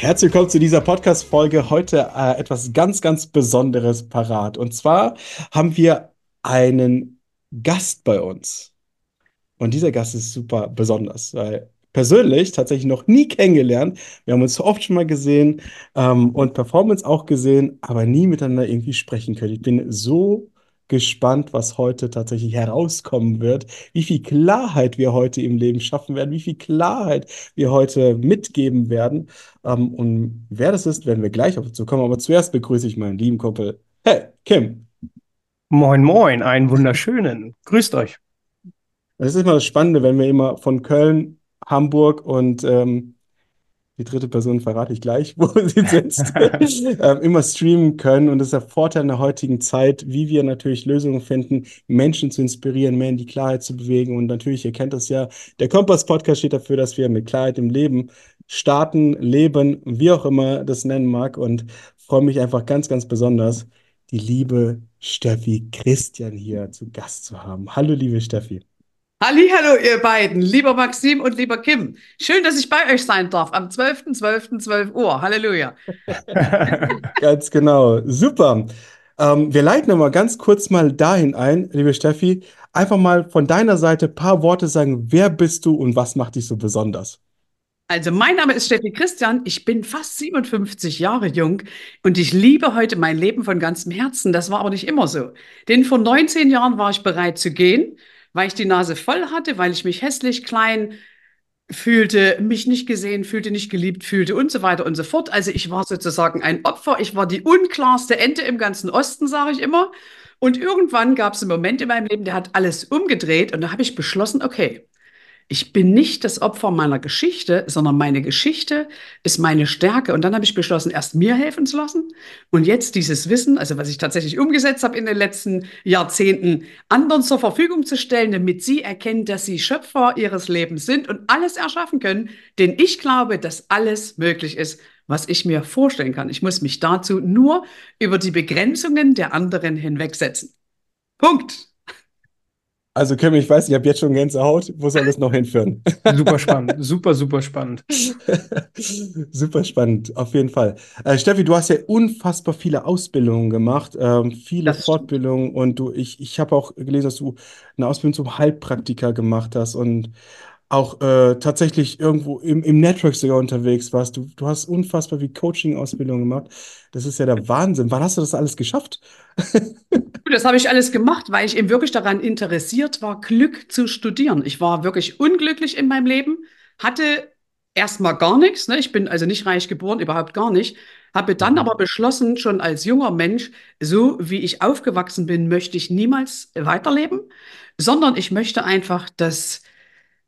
Herzlich willkommen zu dieser Podcast-Folge. Heute äh, etwas ganz, ganz Besonderes parat. Und zwar haben wir einen Gast bei uns. Und dieser Gast ist super besonders, weil persönlich tatsächlich noch nie kennengelernt. Wir haben uns oft schon mal gesehen ähm, und Performance auch gesehen, aber nie miteinander irgendwie sprechen können. Ich bin so gespannt, was heute tatsächlich herauskommen wird, wie viel Klarheit wir heute im Leben schaffen werden, wie viel Klarheit wir heute mitgeben werden. Ähm, und wer das ist, werden wir gleich auf dazu kommen. Aber zuerst begrüße ich meinen lieben Kumpel. Hey, Kim. Moin, moin, einen wunderschönen. Grüßt euch. Das ist immer das Spannende, wenn wir immer von Köln, Hamburg und ähm, die dritte Person verrate ich gleich, wo sie sitzt, ähm, immer streamen können. Und das ist der Vorteil in der heutigen Zeit, wie wir natürlich Lösungen finden, Menschen zu inspirieren, mehr in die Klarheit zu bewegen. Und natürlich, ihr kennt das ja, der Kompass-Podcast steht dafür, dass wir mit Klarheit im Leben starten, leben, wie auch immer das nennen mag. Und freue mich einfach ganz, ganz besonders, die liebe Steffi Christian hier zu Gast zu haben. Hallo, liebe Steffi. Hallo, ihr beiden, lieber Maxim und lieber Kim. Schön, dass ich bei euch sein darf am 12.12.12 .12 Uhr. Halleluja. ganz genau. Super. Ähm, wir leiten aber ganz kurz mal dahin ein, liebe Steffi. Einfach mal von deiner Seite ein paar Worte sagen. Wer bist du und was macht dich so besonders? Also, mein Name ist Steffi Christian. Ich bin fast 57 Jahre jung und ich liebe heute mein Leben von ganzem Herzen. Das war aber nicht immer so. Denn vor 19 Jahren war ich bereit zu gehen weil ich die Nase voll hatte, weil ich mich hässlich, klein fühlte, mich nicht gesehen fühlte, nicht geliebt fühlte und so weiter und so fort. Also ich war sozusagen ein Opfer. Ich war die unklarste Ente im ganzen Osten, sage ich immer. Und irgendwann gab es einen Moment in meinem Leben, der hat alles umgedreht und da habe ich beschlossen, okay, ich bin nicht das Opfer meiner Geschichte, sondern meine Geschichte ist meine Stärke. Und dann habe ich beschlossen, erst mir helfen zu lassen und jetzt dieses Wissen, also was ich tatsächlich umgesetzt habe in den letzten Jahrzehnten, anderen zur Verfügung zu stellen, damit sie erkennen, dass sie Schöpfer ihres Lebens sind und alles erschaffen können. Denn ich glaube, dass alles möglich ist, was ich mir vorstellen kann. Ich muss mich dazu nur über die Begrenzungen der anderen hinwegsetzen. Punkt. Also Kim, ich weiß, ich habe jetzt schon Gänsehaut. Wo soll das noch hinführen? Super spannend, super, super spannend. super spannend, auf jeden Fall. Äh, Steffi, du hast ja unfassbar viele Ausbildungen gemacht, ähm, viele das Fortbildungen und du, ich, ich habe auch gelesen, dass du eine Ausbildung zum Heilpraktiker gemacht hast und auch äh, tatsächlich irgendwo im, im Network sogar unterwegs warst. Du, du hast unfassbar viel Coaching-Ausbildung gemacht. Das ist ja der Wahnsinn. Wann hast du das alles geschafft? Das habe ich alles gemacht, weil ich eben wirklich daran interessiert war, Glück zu studieren. Ich war wirklich unglücklich in meinem Leben, hatte erstmal gar nichts. Ne? Ich bin also nicht reich geboren, überhaupt gar nicht. Habe dann Mhm. aber beschlossen, schon als junger Mensch, so wie ich aufgewachsen bin, möchte ich niemals weiterleben, sondern ich möchte einfach, dass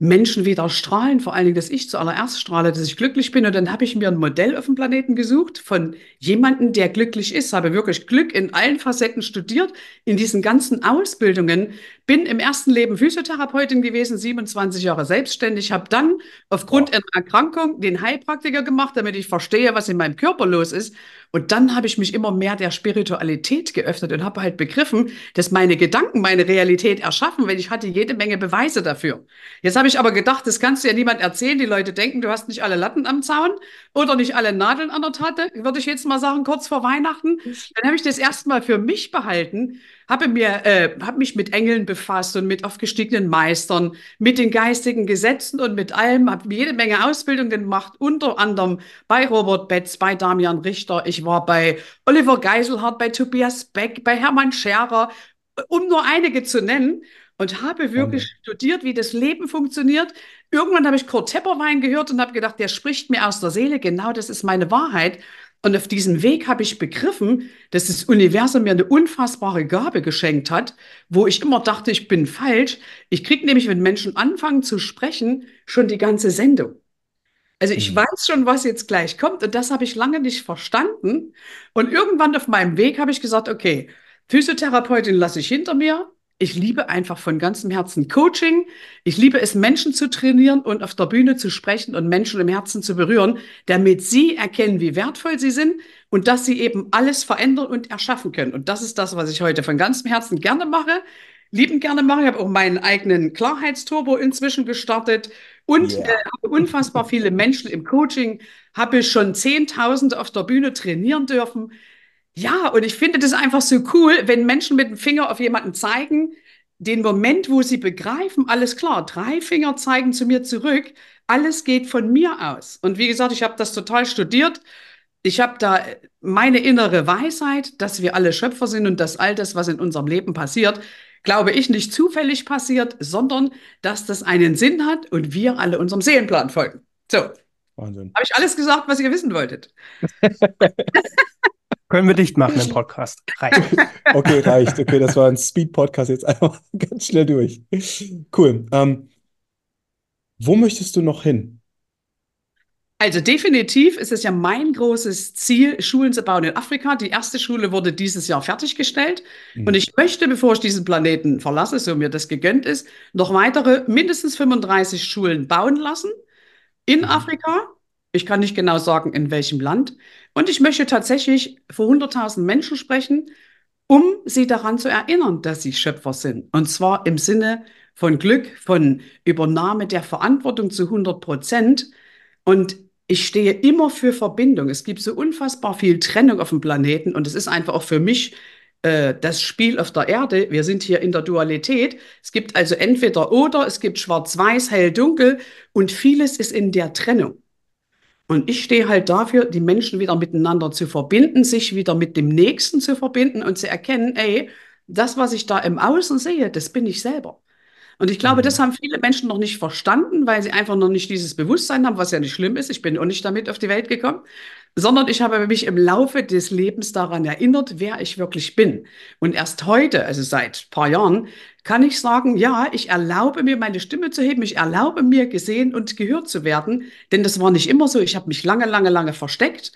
Menschen wieder strahlen, vor allen Dingen, dass ich zuallererst strahle, dass ich glücklich bin. Und dann habe ich mir ein Modell auf dem Planeten gesucht von jemandem, der glücklich ist, habe wirklich Glück in allen Facetten studiert, in diesen ganzen Ausbildungen, bin im ersten Leben Physiotherapeutin gewesen, 27 Jahre selbstständig, habe dann aufgrund Wow. einer Erkrankung den Heilpraktiker gemacht, damit ich verstehe, was in meinem Körper los ist. Und dann habe ich mich immer mehr der Spiritualität geöffnet und habe halt begriffen, dass meine Gedanken meine Realität erschaffen, weil ich hatte jede Menge Beweise dafür. Jetzt habe ich aber gedacht, das kannst du ja niemand erzählen. Die Leute denken, du hast nicht alle Latten am Zaun oder nicht alle Nadeln an der Tatte, würde ich jetzt mal sagen, kurz vor Weihnachten. Dann habe ich das erstmal für mich behalten, habe mir, äh, habe mich mit Engeln befasst und mit aufgestiegenen Meistern, mit den geistigen Gesetzen und mit allem, habe jede Menge Ausbildung gemacht, unter anderem bei Robert Betz, bei Damian Richter. Ich war bei Oliver Geiselhardt, bei Tobias Beck, bei Hermann Scherer, um nur einige zu nennen. Und habe wirklich Wahnsinn. studiert, wie das Leben funktioniert. Irgendwann habe ich Kurt Tepperwein gehört und habe gedacht, der spricht mir aus der Seele. Genau das ist meine Wahrheit. Und auf diesem Weg habe ich begriffen, dass das Universum mir eine unfassbare Gabe geschenkt hat, wo ich immer dachte, ich bin falsch. Ich kriege nämlich, wenn Menschen anfangen zu sprechen, schon die ganze Sendung. Also ich Mhm. weiß schon, was jetzt gleich kommt und das habe ich lange nicht verstanden. Und irgendwann auf meinem Weg habe ich gesagt, okay, Physiotherapeutin lasse ich hinter mir. Ich liebe einfach von ganzem Herzen Coaching. Ich liebe es, Menschen zu trainieren und auf der Bühne zu sprechen und Menschen im Herzen zu berühren, damit sie erkennen, wie wertvoll sie sind und dass sie eben alles verändern und erschaffen können. Und das ist das, was ich heute von ganzem Herzen gerne mache, liebend gerne mache. Ich habe auch meinen eigenen Klarheitsturbo inzwischen gestartet und äh, Yeah. habe unfassbar viele Menschen im Coaching, habe schon Zehntausende auf der Bühne trainieren dürfen. Ja, und ich finde das einfach so cool, wenn Menschen mit dem Finger auf jemanden zeigen, den Moment, wo sie begreifen, alles klar, drei Finger zeigen zu mir zurück, alles geht von mir aus. Und wie gesagt, ich habe das total studiert. Ich habe da meine innere Weisheit, dass wir alle Schöpfer sind und dass all das, was in unserem Leben passiert, glaube ich, nicht zufällig passiert, sondern dass das einen Sinn hat und wir alle unserem Seelenplan folgen. So, habe Wahnsinn. ich alles gesagt, was ihr wissen wolltet? Können wir dicht machen im Podcast. Reicht. Okay, reicht. Okay, das war ein Speed-Podcast jetzt einfach ganz schnell durch. Cool. Ähm, wo möchtest du noch hin? Also definitiv ist es ja mein großes Ziel, Schulen zu bauen in Afrika. Die erste Schule wurde dieses Jahr fertiggestellt. Und Mhm. ich möchte, bevor ich diesen Planeten verlasse, so mir das gegönnt ist, noch weitere mindestens 35 Schulen bauen lassen in Mhm. Afrika. Ich kann nicht genau sagen, in welchem Land. Und ich möchte tatsächlich vor 100.000 Menschen sprechen, um sie daran zu erinnern, dass sie Schöpfer sind. Und zwar im Sinne von Glück, von Übernahme der Verantwortung zu 100 Prozent. Und ich stehe immer für Verbindung. Es gibt so unfassbar viel Trennung auf dem Planeten und es ist einfach auch für mich äh, das Spiel auf der Erde. Wir sind hier in der Dualität. Es gibt also entweder oder, es gibt schwarz-weiß, hell, dunkel und vieles ist in der Trennung. Und ich stehe halt dafür, die Menschen wieder miteinander zu verbinden, sich wieder mit dem Nächsten zu verbinden und zu erkennen, ey, das, was ich da im Außen sehe, das bin ich selber. Und ich glaube, das Mhm. haben viele Menschen noch nicht verstanden, weil sie einfach noch nicht dieses Bewusstsein haben, was ja nicht schlimm ist. Ich bin auch nicht damit auf die Welt gekommen, sondern ich habe mich im Laufe des Lebens daran erinnert, wer ich wirklich bin. Und erst heute, also seit ein paar Jahren, kann ich sagen, ja, ich erlaube mir, meine Stimme zu heben, ich erlaube mir, gesehen und gehört zu werden, denn das war nicht immer so. Ich habe mich lange, lange, lange versteckt.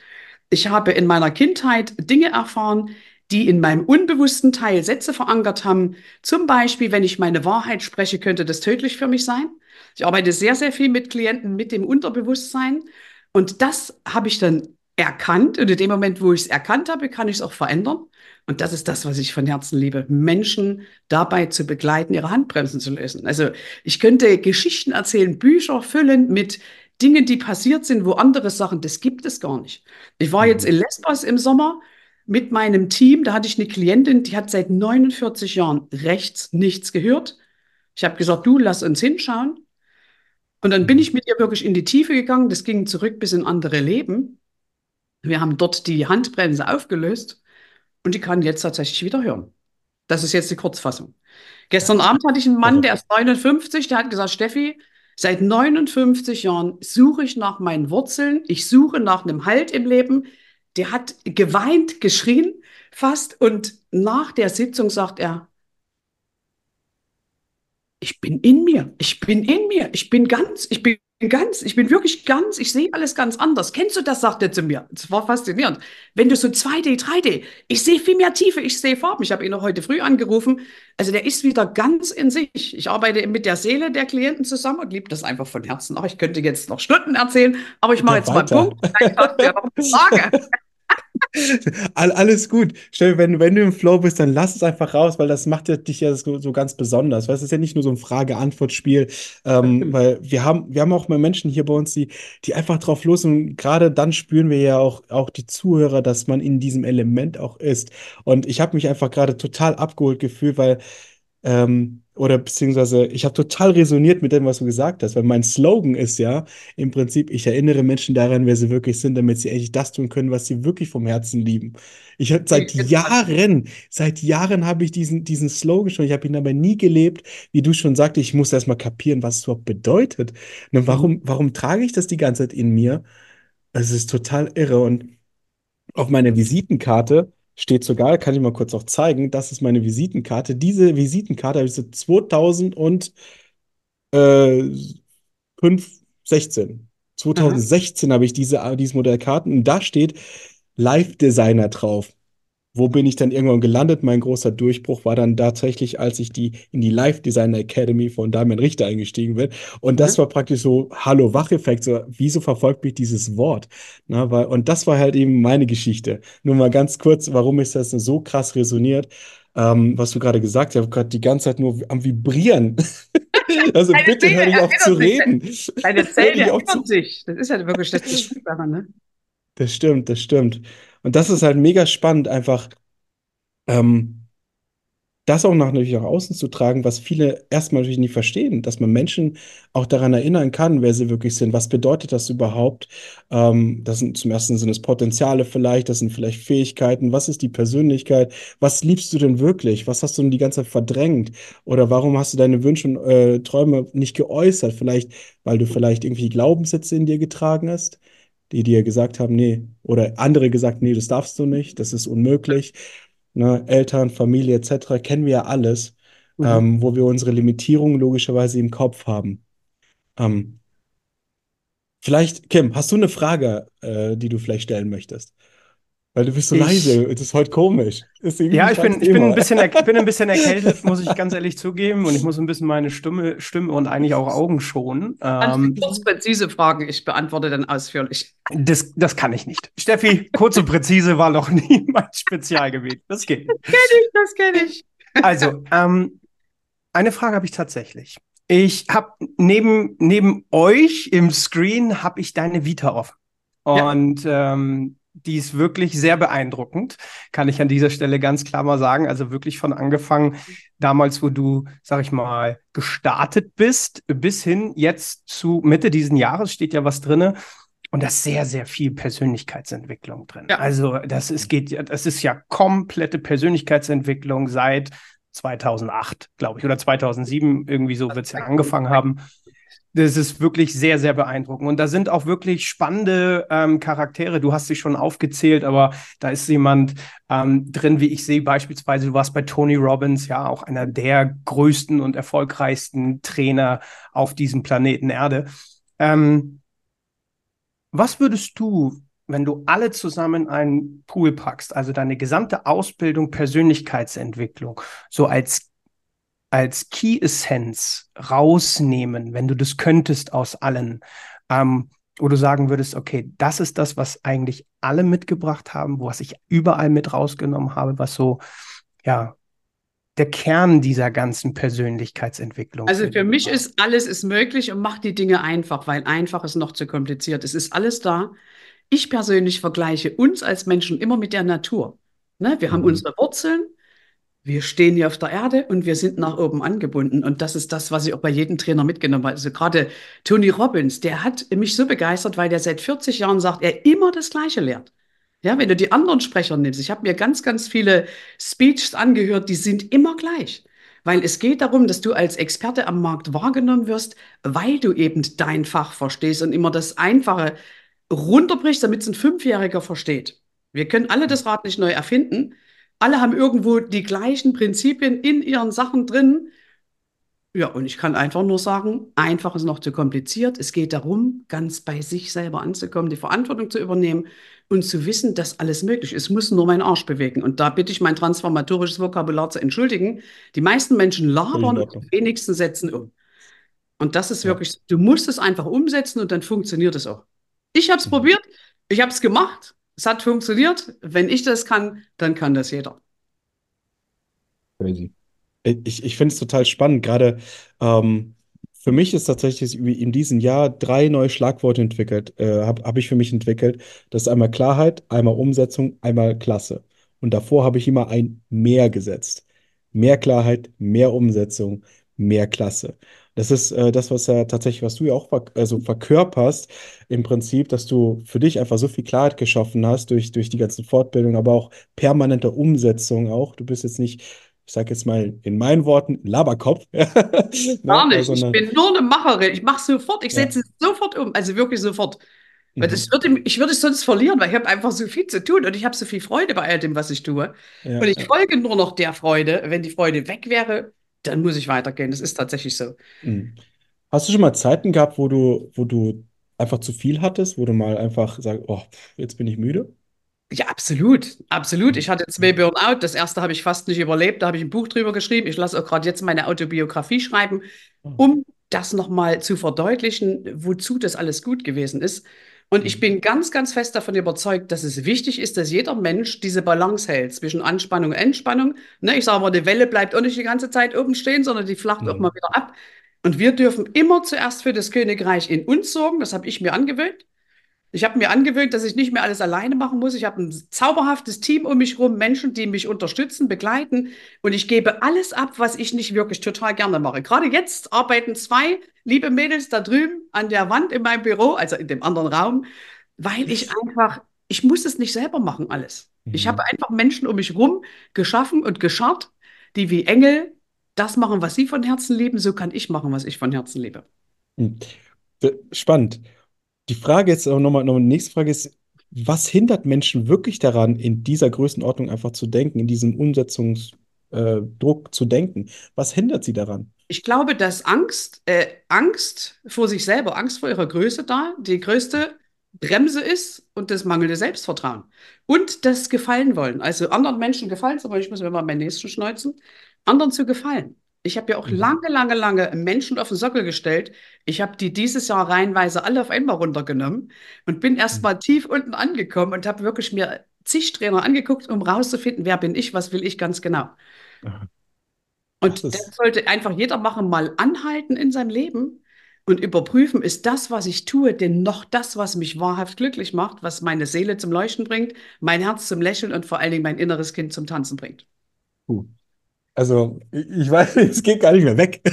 Ich habe in meiner Kindheit Dinge erfahren, die in meinem unbewussten Teil Sätze verankert haben. Zum Beispiel, wenn ich meine Wahrheit spreche, könnte das tödlich für mich sein. Ich arbeite sehr, sehr viel mit Klienten mit dem Unterbewusstsein. Und das habe ich dann erkannt. Und in dem Moment, wo ich es erkannt habe, kann ich es auch verändern. Und das ist das, was ich von Herzen liebe, Menschen dabei zu begleiten, ihre Handbremsen zu lösen. Also ich könnte Geschichten erzählen, Bücher füllen mit Dingen, die passiert sind, wo andere Sachen, das gibt es gar nicht. Ich war jetzt Mhm. in Lesbos im Sommer mit meinem Team, da hatte ich eine Klientin, die hat seit 49 Jahren rechts nichts gehört. Ich habe gesagt, du, lass uns hinschauen. Und dann bin ich mit ihr wirklich in die Tiefe gegangen. Das ging zurück bis in andere Leben. Wir haben dort die Handbremse aufgelöst und die kann jetzt tatsächlich wieder hören. Das ist jetzt die Kurzfassung. Gestern Abend hatte ich einen Mann, der ist 59, der hat gesagt, Steffi, seit 59 Jahren suche ich nach meinen Wurzeln, ich suche nach einem Halt im Leben. Der hat geweint, geschrien fast und nach der Sitzung sagt er, ich bin in mir, ich bin in mir, ich bin ganz, ich bin ganz, ich bin wirklich ganz, ich sehe alles ganz anders. Kennst du das, sagt er zu mir. Das war faszinierend. Wenn du so 2D, 3D, ich sehe viel mehr Tiefe, ich sehe Farben. Ich habe ihn noch heute früh angerufen. Also der ist wieder ganz in sich. Ich arbeite mit der Seele der Klienten zusammen und liebe das einfach von Herzen. Ach, ich könnte jetzt noch Stunden erzählen, aber ich mache jetzt weiter. mal Punkt. Vielleicht hast du ja noch eine Frage. Alles gut. Stell, wenn, wenn du im Flow bist, dann lass es einfach raus, weil das macht ja dich ja so, so ganz besonders. Weil es ist ja nicht nur so ein Frage-Antwort-Spiel, ähm, weil wir haben, wir haben auch mal Menschen hier bei uns, die, die einfach drauf los und gerade dann spüren wir ja auch, auch die Zuhörer, dass man in diesem Element auch ist. Und ich habe mich einfach gerade total abgeholt gefühlt, weil ähm, oder beziehungsweise ich habe total resoniert mit dem, was du gesagt hast, weil mein Slogan ist ja im Prinzip, ich erinnere Menschen daran, wer sie wirklich sind, damit sie eigentlich das tun können, was sie wirklich vom Herzen lieben. Ich habe seit Jahren, seit Jahren habe ich diesen, diesen Slogan schon, ich habe ihn aber nie gelebt, wie du schon sagte, ich muss erst mal kapieren, was es überhaupt bedeutet. Und warum, mhm. warum trage ich das die ganze Zeit in mir? Es ist total irre und auf meiner Visitenkarte steht sogar, kann ich mal kurz auch zeigen, das ist meine Visitenkarte. Diese Visitenkarte habe ich seit 2016. 2016 habe ich diese, dieses Modell Karten und da steht Live Designer drauf wo bin ich dann irgendwann gelandet? Mein großer Durchbruch war dann tatsächlich, als ich die in die Live Designer Academy von Damian Richter eingestiegen bin. Und das mhm. war praktisch so Hallo-Wach-Effekt. So, wieso verfolgt mich dieses Wort? Na, weil, und das war halt eben meine Geschichte. Nur mal ganz kurz, warum ist das so krass resoniert? Ähm, was du gerade gesagt hast, ich habe gerade die ganze Zeit nur am Vibrieren. also Deine bitte hör nicht auf zu reden. Deine Zellen erinnern sich. Das ist ja wirklich das Spannende, ne? Das stimmt, das stimmt. Und das ist halt mega spannend, einfach ähm, das auch nach, natürlich nach außen zu tragen, was viele erstmal natürlich nicht verstehen, dass man Menschen auch daran erinnern kann, wer sie wirklich sind. Was bedeutet das überhaupt? Ähm, das sind zum ersten sind es Potenziale vielleicht, das sind vielleicht Fähigkeiten. Was ist die Persönlichkeit? Was liebst du denn wirklich? Was hast du denn die ganze Zeit verdrängt? Oder warum hast du deine Wünsche und äh, Träume nicht geäußert? Vielleicht, weil du vielleicht irgendwie Glaubenssätze in dir getragen hast? Die dir gesagt haben, nee, oder andere gesagt, nee, das darfst du nicht, das ist unmöglich. Ne, Eltern, Familie etc. kennen wir ja alles, mhm. ähm, wo wir unsere Limitierungen logischerweise im Kopf haben. Ähm, vielleicht, Kim, hast du eine Frage, äh, die du vielleicht stellen möchtest? Weil du bist so ich, leise, das ist heute komisch. ja, ich bin, ich, bin ein bisschen, ich bin ein bisschen erkältet, muss ich ganz ehrlich zugeben. Und ich muss ein bisschen meine Stimme, Stimme und eigentlich auch Augen schonen. Ähm, kurz präzise Fragen, ich beantworte dann ausführlich. Das, das kann ich nicht. Steffi, kurz und präzise war noch nie mein Spezialgebiet. Das geht. Das kenne ich, das kenne ich. Also, ähm, eine Frage habe ich tatsächlich. Ich habe neben, neben euch im Screen habe ich deine Vita offen. Und ja. ähm, die ist wirklich sehr beeindruckend, kann ich an dieser Stelle ganz klar mal sagen. Also wirklich von angefangen, damals, wo du, sag ich mal, gestartet bist, bis hin jetzt zu Mitte diesen Jahres steht ja was drinne. Und da ist sehr, sehr viel Persönlichkeitsentwicklung drin. Ja. Also das ist, geht, das ist ja komplette Persönlichkeitsentwicklung seit 2008, glaube ich, oder 2007, irgendwie so wird es ja angefangen haben. Das ist wirklich sehr, sehr beeindruckend. Und da sind auch wirklich spannende ähm, Charaktere. Du hast sie schon aufgezählt, aber da ist jemand ähm, drin, wie ich sehe, beispielsweise, du warst bei Tony Robbins, ja, auch einer der größten und erfolgreichsten Trainer auf diesem Planeten Erde. Ähm, was würdest du, wenn du alle zusammen in einen Pool packst, also deine gesamte Ausbildung, Persönlichkeitsentwicklung, so als als Key Essenz rausnehmen, wenn du das könntest aus allen, ähm, wo du sagen würdest, okay, das ist das, was eigentlich alle mitgebracht haben, was ich überall mit rausgenommen habe, was so, ja, der Kern dieser ganzen Persönlichkeitsentwicklung. Also für mich ist alles ist möglich und macht die Dinge einfach, weil einfach ist noch zu kompliziert. Es ist alles da. Ich persönlich vergleiche uns als Menschen immer mit der Natur. Ne? Wir mhm. haben unsere Wurzeln, wir stehen hier auf der Erde und wir sind nach oben angebunden. Und das ist das, was ich auch bei jedem Trainer mitgenommen habe. Also gerade Tony Robbins, der hat mich so begeistert, weil der seit 40 Jahren sagt, er immer das Gleiche lehrt. Ja, wenn du die anderen Sprecher nimmst, ich habe mir ganz, ganz viele Speeches angehört, die sind immer gleich. Weil es geht darum, dass du als Experte am Markt wahrgenommen wirst, weil du eben dein Fach verstehst und immer das Einfache runterbrichst, damit es ein Fünfjähriger versteht. Wir können alle das Rad nicht neu erfinden, alle haben irgendwo die gleichen Prinzipien in ihren Sachen drin. Ja, und ich kann einfach nur sagen, einfach ist noch zu kompliziert. Es geht darum, ganz bei sich selber anzukommen, die Verantwortung zu übernehmen und zu wissen, dass alles möglich ist. Es muss nur meinen Arsch bewegen. Und da bitte ich mein transformatorisches Vokabular zu entschuldigen. Die meisten Menschen labern und die wenigsten setzen um. Und das ist ja. wirklich, du musst es einfach umsetzen und dann funktioniert es auch. Ich habe es mhm. probiert, ich habe es gemacht es hat funktioniert. Wenn ich das kann, dann kann das jeder. Crazy. Ich, ich finde es total spannend. Gerade ähm, für mich ist tatsächlich in diesem Jahr drei neue Schlagworte entwickelt, äh, habe hab ich für mich entwickelt. Das ist einmal Klarheit, einmal Umsetzung, einmal Klasse. Und davor habe ich immer ein Mehr gesetzt. Mehr Klarheit, mehr Umsetzung, mehr Klasse. Das ist äh, das, was ja tatsächlich, was du ja auch ver also verkörperst, im Prinzip, dass du für dich einfach so viel Klarheit geschaffen hast durch, durch die ganzen Fortbildungen, aber auch permanente Umsetzung auch. Du bist jetzt nicht, ich sage jetzt mal in meinen Worten, Laberkopf. ne? Gar nicht. Ich bin nur eine Macherin. Ich mache sofort, ich setze es sofort um, also wirklich sofort. Weil das mhm. würde, ich würde es sonst verlieren, weil ich habe einfach so viel zu tun und ich habe so viel Freude bei all dem, was ich tue. Ja, und ich ja. folge nur noch der Freude. Wenn die Freude weg wäre, dann muss ich weitergehen. Das ist tatsächlich so. Mhm. Hast du schon mal Zeiten gehabt, wo du, wo du einfach zu viel hattest, wo du mal einfach sagst, oh, jetzt bin ich müde? Ja, absolut, absolut. Ich hatte zwei Burnout. Das erste habe ich fast nicht überlebt. Da habe ich ein Buch drüber geschrieben. Ich lasse auch gerade jetzt meine Autobiografie schreiben, oh. um das nochmal zu verdeutlichen, wozu das alles gut gewesen ist. Und ich mhm. bin ganz, ganz fest davon überzeugt, dass es wichtig ist, dass jeder Mensch diese Balance hält zwischen Anspannung und Entspannung. Ne, ich sage mal, die Welle bleibt auch nicht die ganze Zeit oben stehen, sondern die flacht mhm. auch mal wieder ab. Und wir dürfen immer zuerst für das Königreich in uns sorgen. Das habe ich mir angewöhnt. Ich habe mir angewöhnt, dass ich nicht mehr alles alleine machen muss. Ich habe ein zauberhaftes Team um mich herum, Menschen, die mich unterstützen, begleiten. Und ich gebe alles ab, was ich nicht wirklich total gerne mache. Gerade jetzt arbeiten zwei liebe Mädels da drüben an der Wand in meinem Büro, also in dem anderen Raum, weil ich einfach, ich muss es nicht selber machen, alles. Mhm. Ich habe einfach Menschen um mich herum geschaffen und geschart, die wie Engel das machen, was sie von Herzen lieben. So kann ich machen, was ich von Herzen liebe. Hm. Spannend. Die Frage jetzt auch nochmal, noch die nächste Frage ist, was hindert Menschen wirklich daran, in dieser Größenordnung einfach zu denken, in diesem Umsetzungsdruck äh, zu denken? Was hindert sie daran? Ich glaube, dass Angst, äh, Angst vor sich selber, Angst vor ihrer Größe da, die größte Bremse ist und das mangelnde Selbstvertrauen. Und das Gefallen wollen. Also anderen Menschen gefallen, aber ich muss mir mal meinen nächsten schneuzen, anderen zu gefallen. Ich habe ja auch mhm. lange, lange, lange Menschen auf den Sockel gestellt. Ich habe die dieses Jahr reihenweise alle auf einmal runtergenommen und bin erst mal mhm. tief unten angekommen und habe wirklich mir zig Trainer angeguckt, um rauszufinden, wer bin ich, was will ich ganz genau. Und das sollte einfach jeder machen, mal anhalten in seinem Leben und überprüfen, ist das, was ich tue, denn noch das, was mich wahrhaft glücklich macht, was meine Seele zum Leuchten bringt, mein Herz zum Lächeln und vor allen Dingen mein inneres Kind zum Tanzen bringt. Cool. Also, ich weiß, es geht gar nicht mehr weg.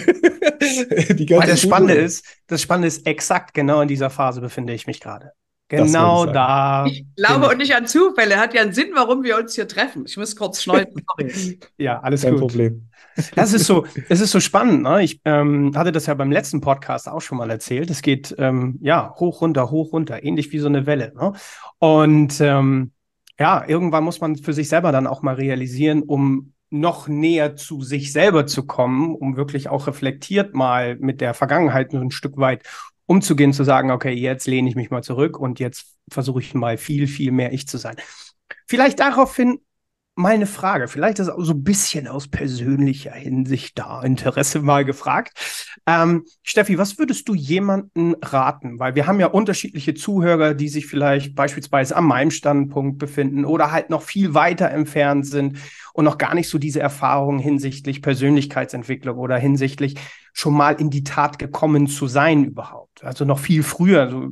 Das Spannende ist, das Spannende ist, exakt genau in dieser Phase befinde ich mich gerade. Genau da. Ich glaube und nicht an Zufälle. Hat ja einen Sinn, warum wir uns hier treffen. Ich muss kurz schneiden. ja, alles Kein gut. Problem. Das ist so, es ist so spannend. Ne? Ich ähm, hatte das ja beim letzten Podcast auch schon mal erzählt. Es geht ähm, ja hoch, runter, hoch, runter, ähnlich wie so eine Welle. Ne? Und ähm, ja, irgendwann muss man für sich selber dann auch mal realisieren, um noch näher zu sich selber zu kommen, um wirklich auch reflektiert mal mit der Vergangenheit ein Stück weit umzugehen, zu sagen, okay, jetzt lehne ich mich mal zurück und jetzt versuche ich mal viel, viel mehr ich zu sein. Vielleicht daraufhin meine Frage, vielleicht ist auch so ein bisschen aus persönlicher Hinsicht da Interesse mal gefragt. Ähm, Steffi, was würdest du jemanden raten? Weil wir haben ja unterschiedliche Zuhörer, die sich vielleicht beispielsweise an meinem Standpunkt befinden oder halt noch viel weiter entfernt sind und noch gar nicht so diese Erfahrungen hinsichtlich Persönlichkeitsentwicklung oder hinsichtlich schon mal in die Tat gekommen zu sein überhaupt. Also noch viel früher, so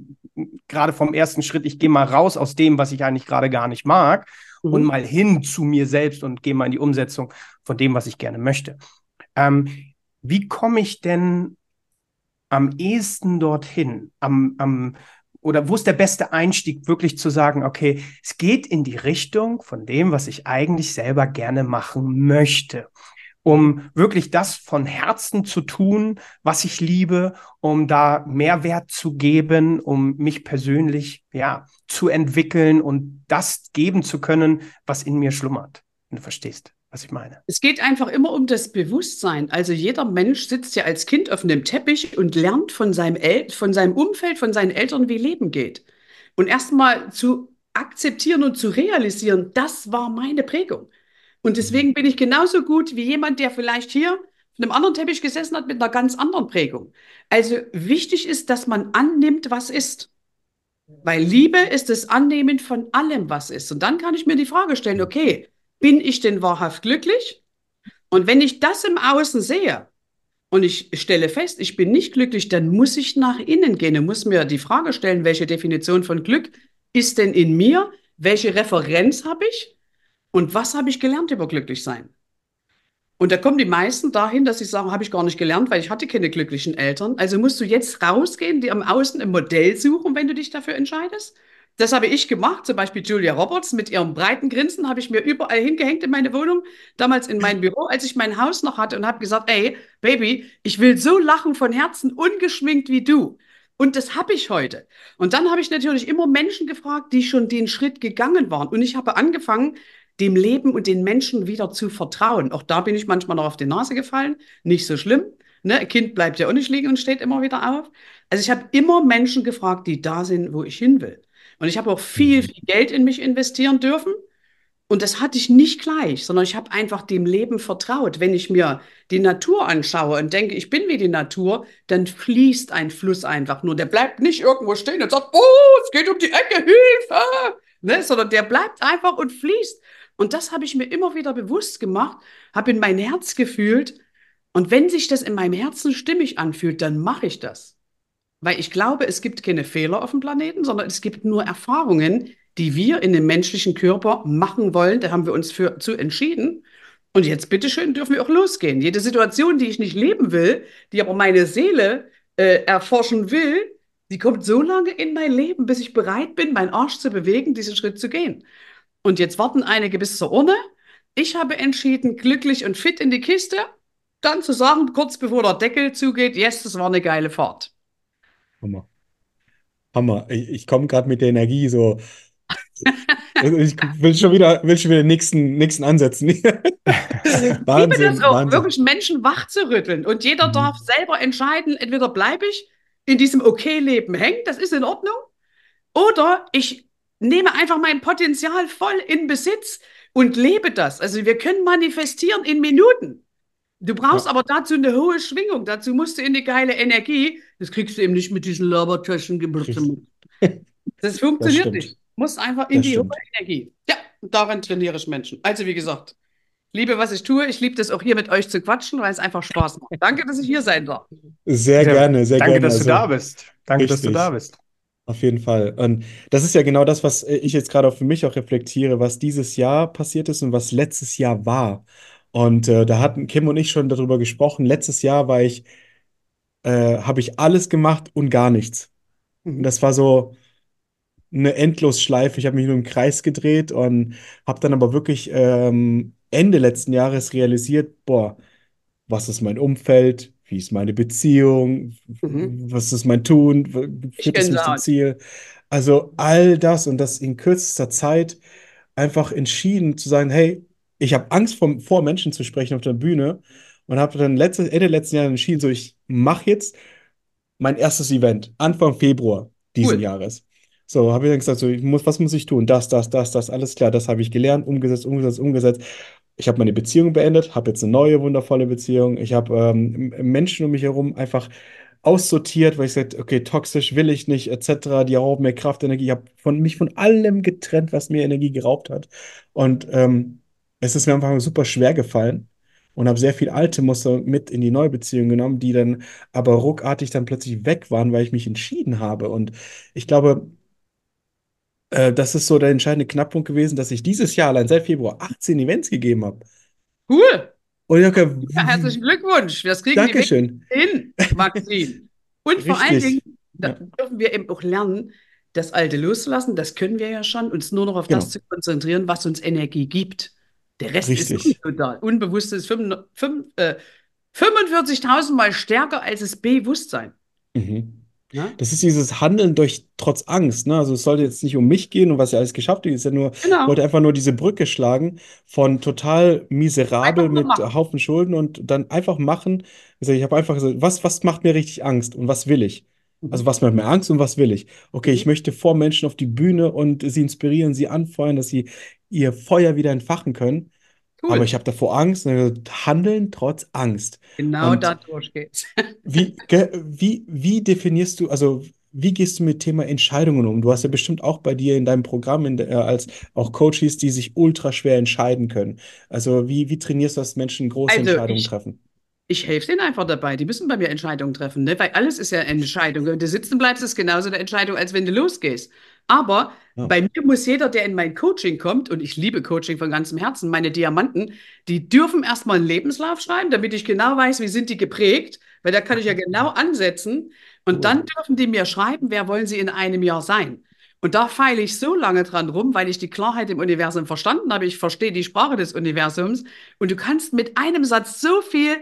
gerade vom ersten Schritt, ich gehe mal raus aus dem, was ich eigentlich gerade gar nicht mag mhm. und mal hin zu mir selbst und gehe mal in die Umsetzung von dem, was ich gerne möchte. Ähm, wie komme ich denn am ehesten dorthin? Am, am, oder wo ist der beste Einstieg, wirklich zu sagen, okay, es geht in die Richtung von dem, was ich eigentlich selber gerne machen möchte um wirklich das von Herzen zu tun, was ich liebe, um da Mehrwert zu geben, um mich persönlich, ja, zu entwickeln und das geben zu können, was in mir schlummert. Wenn du verstehst, was ich meine. Es geht einfach immer um das Bewusstsein. Also jeder Mensch sitzt ja als Kind auf einem Teppich und lernt von seinem, El von seinem Umfeld, von seinen Eltern, wie Leben geht. Und erstmal zu akzeptieren und zu realisieren, das war meine Prägung. Und deswegen bin ich genauso gut wie jemand, der vielleicht hier auf einem anderen Teppich gesessen hat mit einer ganz anderen Prägung. Also wichtig ist, dass man annimmt, was ist. Weil Liebe ist das Annehmen von allem, was ist. Und dann kann ich mir die Frage stellen, okay, bin ich denn wahrhaft glücklich? Und wenn ich das im Außen sehe und ich stelle fest, ich bin nicht glücklich, dann muss ich nach innen gehen und muss mir die Frage stellen, welche Definition von Glück ist denn in mir? Welche Referenz habe ich? Und was habe ich gelernt über glücklich sein? Und da kommen die meisten dahin, dass sie sagen, habe ich gar nicht gelernt, weil ich hatte keine glücklichen Eltern. Also musst du jetzt rausgehen, die am Außen ein Modell suchen, wenn du dich dafür entscheidest. Das habe ich gemacht, zum Beispiel Julia Roberts mit ihrem breiten Grinsen habe ich mir überall hingehängt in meine Wohnung, damals in mein Büro, als ich mein Haus noch hatte und habe gesagt, ey, Baby, ich will so lachen von Herzen, ungeschminkt wie du. Und das habe ich heute. Und dann habe ich natürlich immer Menschen gefragt, die schon den Schritt gegangen waren. Und ich habe angefangen, dem Leben und den Menschen wieder zu vertrauen. Auch da bin ich manchmal noch auf die Nase gefallen. Nicht so schlimm. Ne? Ein Kind bleibt ja auch nicht liegen und steht immer wieder auf. Also ich habe immer Menschen gefragt, die da sind, wo ich hin will. Und ich habe auch viel, mhm. viel Geld in mich investieren dürfen. Und das hatte ich nicht gleich, sondern ich habe einfach dem Leben vertraut. Wenn ich mir die Natur anschaue und denke, ich bin wie die Natur, dann fließt ein Fluss einfach nur. Der bleibt nicht irgendwo stehen und sagt, oh, es geht um die Ecke, Hilfe! Ne? Sondern der bleibt einfach und fließt. Und das habe ich mir immer wieder bewusst gemacht, habe in mein Herz gefühlt. Und wenn sich das in meinem Herzen stimmig anfühlt, dann mache ich das. Weil ich glaube, es gibt keine Fehler auf dem Planeten, sondern es gibt nur Erfahrungen, die wir in dem menschlichen Körper machen wollen. Da haben wir uns für zu entschieden. Und jetzt bitteschön dürfen wir auch losgehen. Jede Situation, die ich nicht leben will, die aber meine Seele äh, erforschen will, die kommt so lange in mein Leben, bis ich bereit bin, meinen Arsch zu bewegen, diesen Schritt zu gehen. Und jetzt warten einige bis zur Urne. Ich habe entschieden, glücklich und fit in die Kiste, dann zu sagen, kurz bevor der Deckel zugeht, yes, das war eine geile Fahrt. Hammer. Hammer. Ich, ich komme gerade mit der Energie so. ich will schon wieder, will schon wieder den nächsten, nächsten ansetzen. Wahnsinn, das auch, Wahnsinn. wirklich Menschen wach zu rütteln. Und jeder mhm. darf selber entscheiden, entweder bleibe ich in diesem Okay-Leben hängen, das ist in Ordnung, oder ich nehme einfach mein Potenzial voll in Besitz und lebe das. Also wir können manifestieren in Minuten. Du brauchst ja. aber dazu eine hohe Schwingung. Dazu musst du in die geile Energie. Das kriegst du eben nicht mit diesen Labertaschen. Das funktioniert das nicht. Du musst einfach in das die stimmt. hohe Energie. Ja, daran trainiere ich Menschen. Also wie gesagt, liebe, was ich tue. Ich liebe das auch hier mit euch zu quatschen, weil es einfach Spaß macht. Danke, dass ich hier sein darf. Sehr ja, gerne, sehr danke, gerne. Danke, dass du also, da bist. Danke, richtig. dass du da bist. Auf jeden Fall. Und das ist ja genau das, was äh, ich jetzt gerade für mich auch reflektiere, was dieses Jahr passiert ist und was letztes Jahr war. Und äh, da hatten Kim und ich schon darüber gesprochen. Letztes Jahr war ich, äh, habe ich alles gemacht und gar nichts. Und mhm. das war so eine Endlosschleife. Ich habe mich nur im Kreis gedreht und habe dann aber wirklich ähm, Ende letzten Jahres realisiert, boah, was ist mein Umfeld? Wie ist meine Beziehung? Mhm. Was ist mein Tun? Führt es mich zum Ziel? Also all das und das in kürzester Zeit einfach entschieden zu sagen, hey, ich habe Angst vor, vor Menschen zu sprechen auf der Bühne und habe dann letzte, Ende letzten Jahres entschieden, so ich mache jetzt mein erstes Event Anfang Februar diesen cool. Jahres. So, habe ich dann gesagt, so, muss, was muss ich tun? Das, das, das, das, alles klar, das habe ich gelernt, umgesetzt, umgesetzt, umgesetzt ich habe meine Beziehung beendet, habe jetzt eine neue wundervolle Beziehung. Ich habe ähm, Menschen um mich herum einfach aussortiert, weil ich gesagt okay, toxisch will ich nicht, etc. Die rauben mir Kraft, Energie. Ich habe von, mich von allem getrennt, was mir Energie geraubt hat. Und ähm, es ist mir einfach super schwer gefallen und habe sehr viel alte Muster mit in die neue Beziehung genommen, die dann aber ruckartig dann plötzlich weg waren, weil ich mich entschieden habe. Und ich glaube, äh, das ist so der entscheidende Knackpunkt gewesen, dass ich dieses Jahr allein seit Februar 18 Events gegeben habe. Cool. Und ich hab, Ja, herzlichen Glückwunsch. Das kriegen Dankeschön. wir hin, Maxine. Und vor allen. Dingen da Ja. dürfen wir eben auch lernen, das Alte loszulassen. Das können wir ja schon, uns nur noch auf das Genau. zu konzentrieren, was uns Energie gibt. Der Rest Richtig. ist da. Unbewusst ist fünf- fünf- äh, 45.000 Mal stärker als das Bewusstsein. Mhm. Ne? Das ist dieses Handeln durch trotz Angst. Ne? Also es sollte jetzt nicht um mich gehen und was ich alles geschafft. Es ist ja nur, ich Genau. wollte einfach nur diese Brücke schlagen von total miserabel mit machen. Haufen Schulden und dann einfach machen. Also ich habe einfach gesagt, was, was macht mir richtig Angst und was will ich? Also was macht mir Angst und was will ich? Okay, ich möchte vor Menschen auf die Bühne und sie inspirieren, sie anfeuern, dass sie ihr Feuer wieder entfachen können. Cool. Aber ich habe davor Angst. gesagt, Handeln trotz Angst. Genau Und- da durchgeht's. Wie, wie, wie definierst du, also wie gehst du mit Thema Entscheidungen um? Du hast ja bestimmt auch bei dir in deinem Programm in, der- äh, als auch Coaches, die sich ultra schwer entscheiden können. Also wie, wie trainierst du, dass Menschen große Also Entscheidungen ich- treffen? Ich helfe denen einfach dabei. Die müssen bei mir Entscheidungen treffen, ne? Weil alles ist ja eine Entscheidung. Wenn du sitzen bleibst, ist genauso eine Entscheidung, als wenn du losgehst. Aber Ja. bei mir muss jeder, der in mein Coaching kommt, und ich liebe Coaching von ganzem Herzen, meine Diamanten, die dürfen erstmal einen Lebenslauf schreiben, damit ich genau weiß, wie sind die geprägt, weil da kann ich ja genau ansetzen. Und Cool. dann dürfen die mir schreiben, wer wollen sie in einem Jahr sein. Und da feile ich so lange dran rum, weil ich die Klarheit im Universum verstanden habe. Ich verstehe die Sprache des Universums. Und du kannst mit einem Satz so viel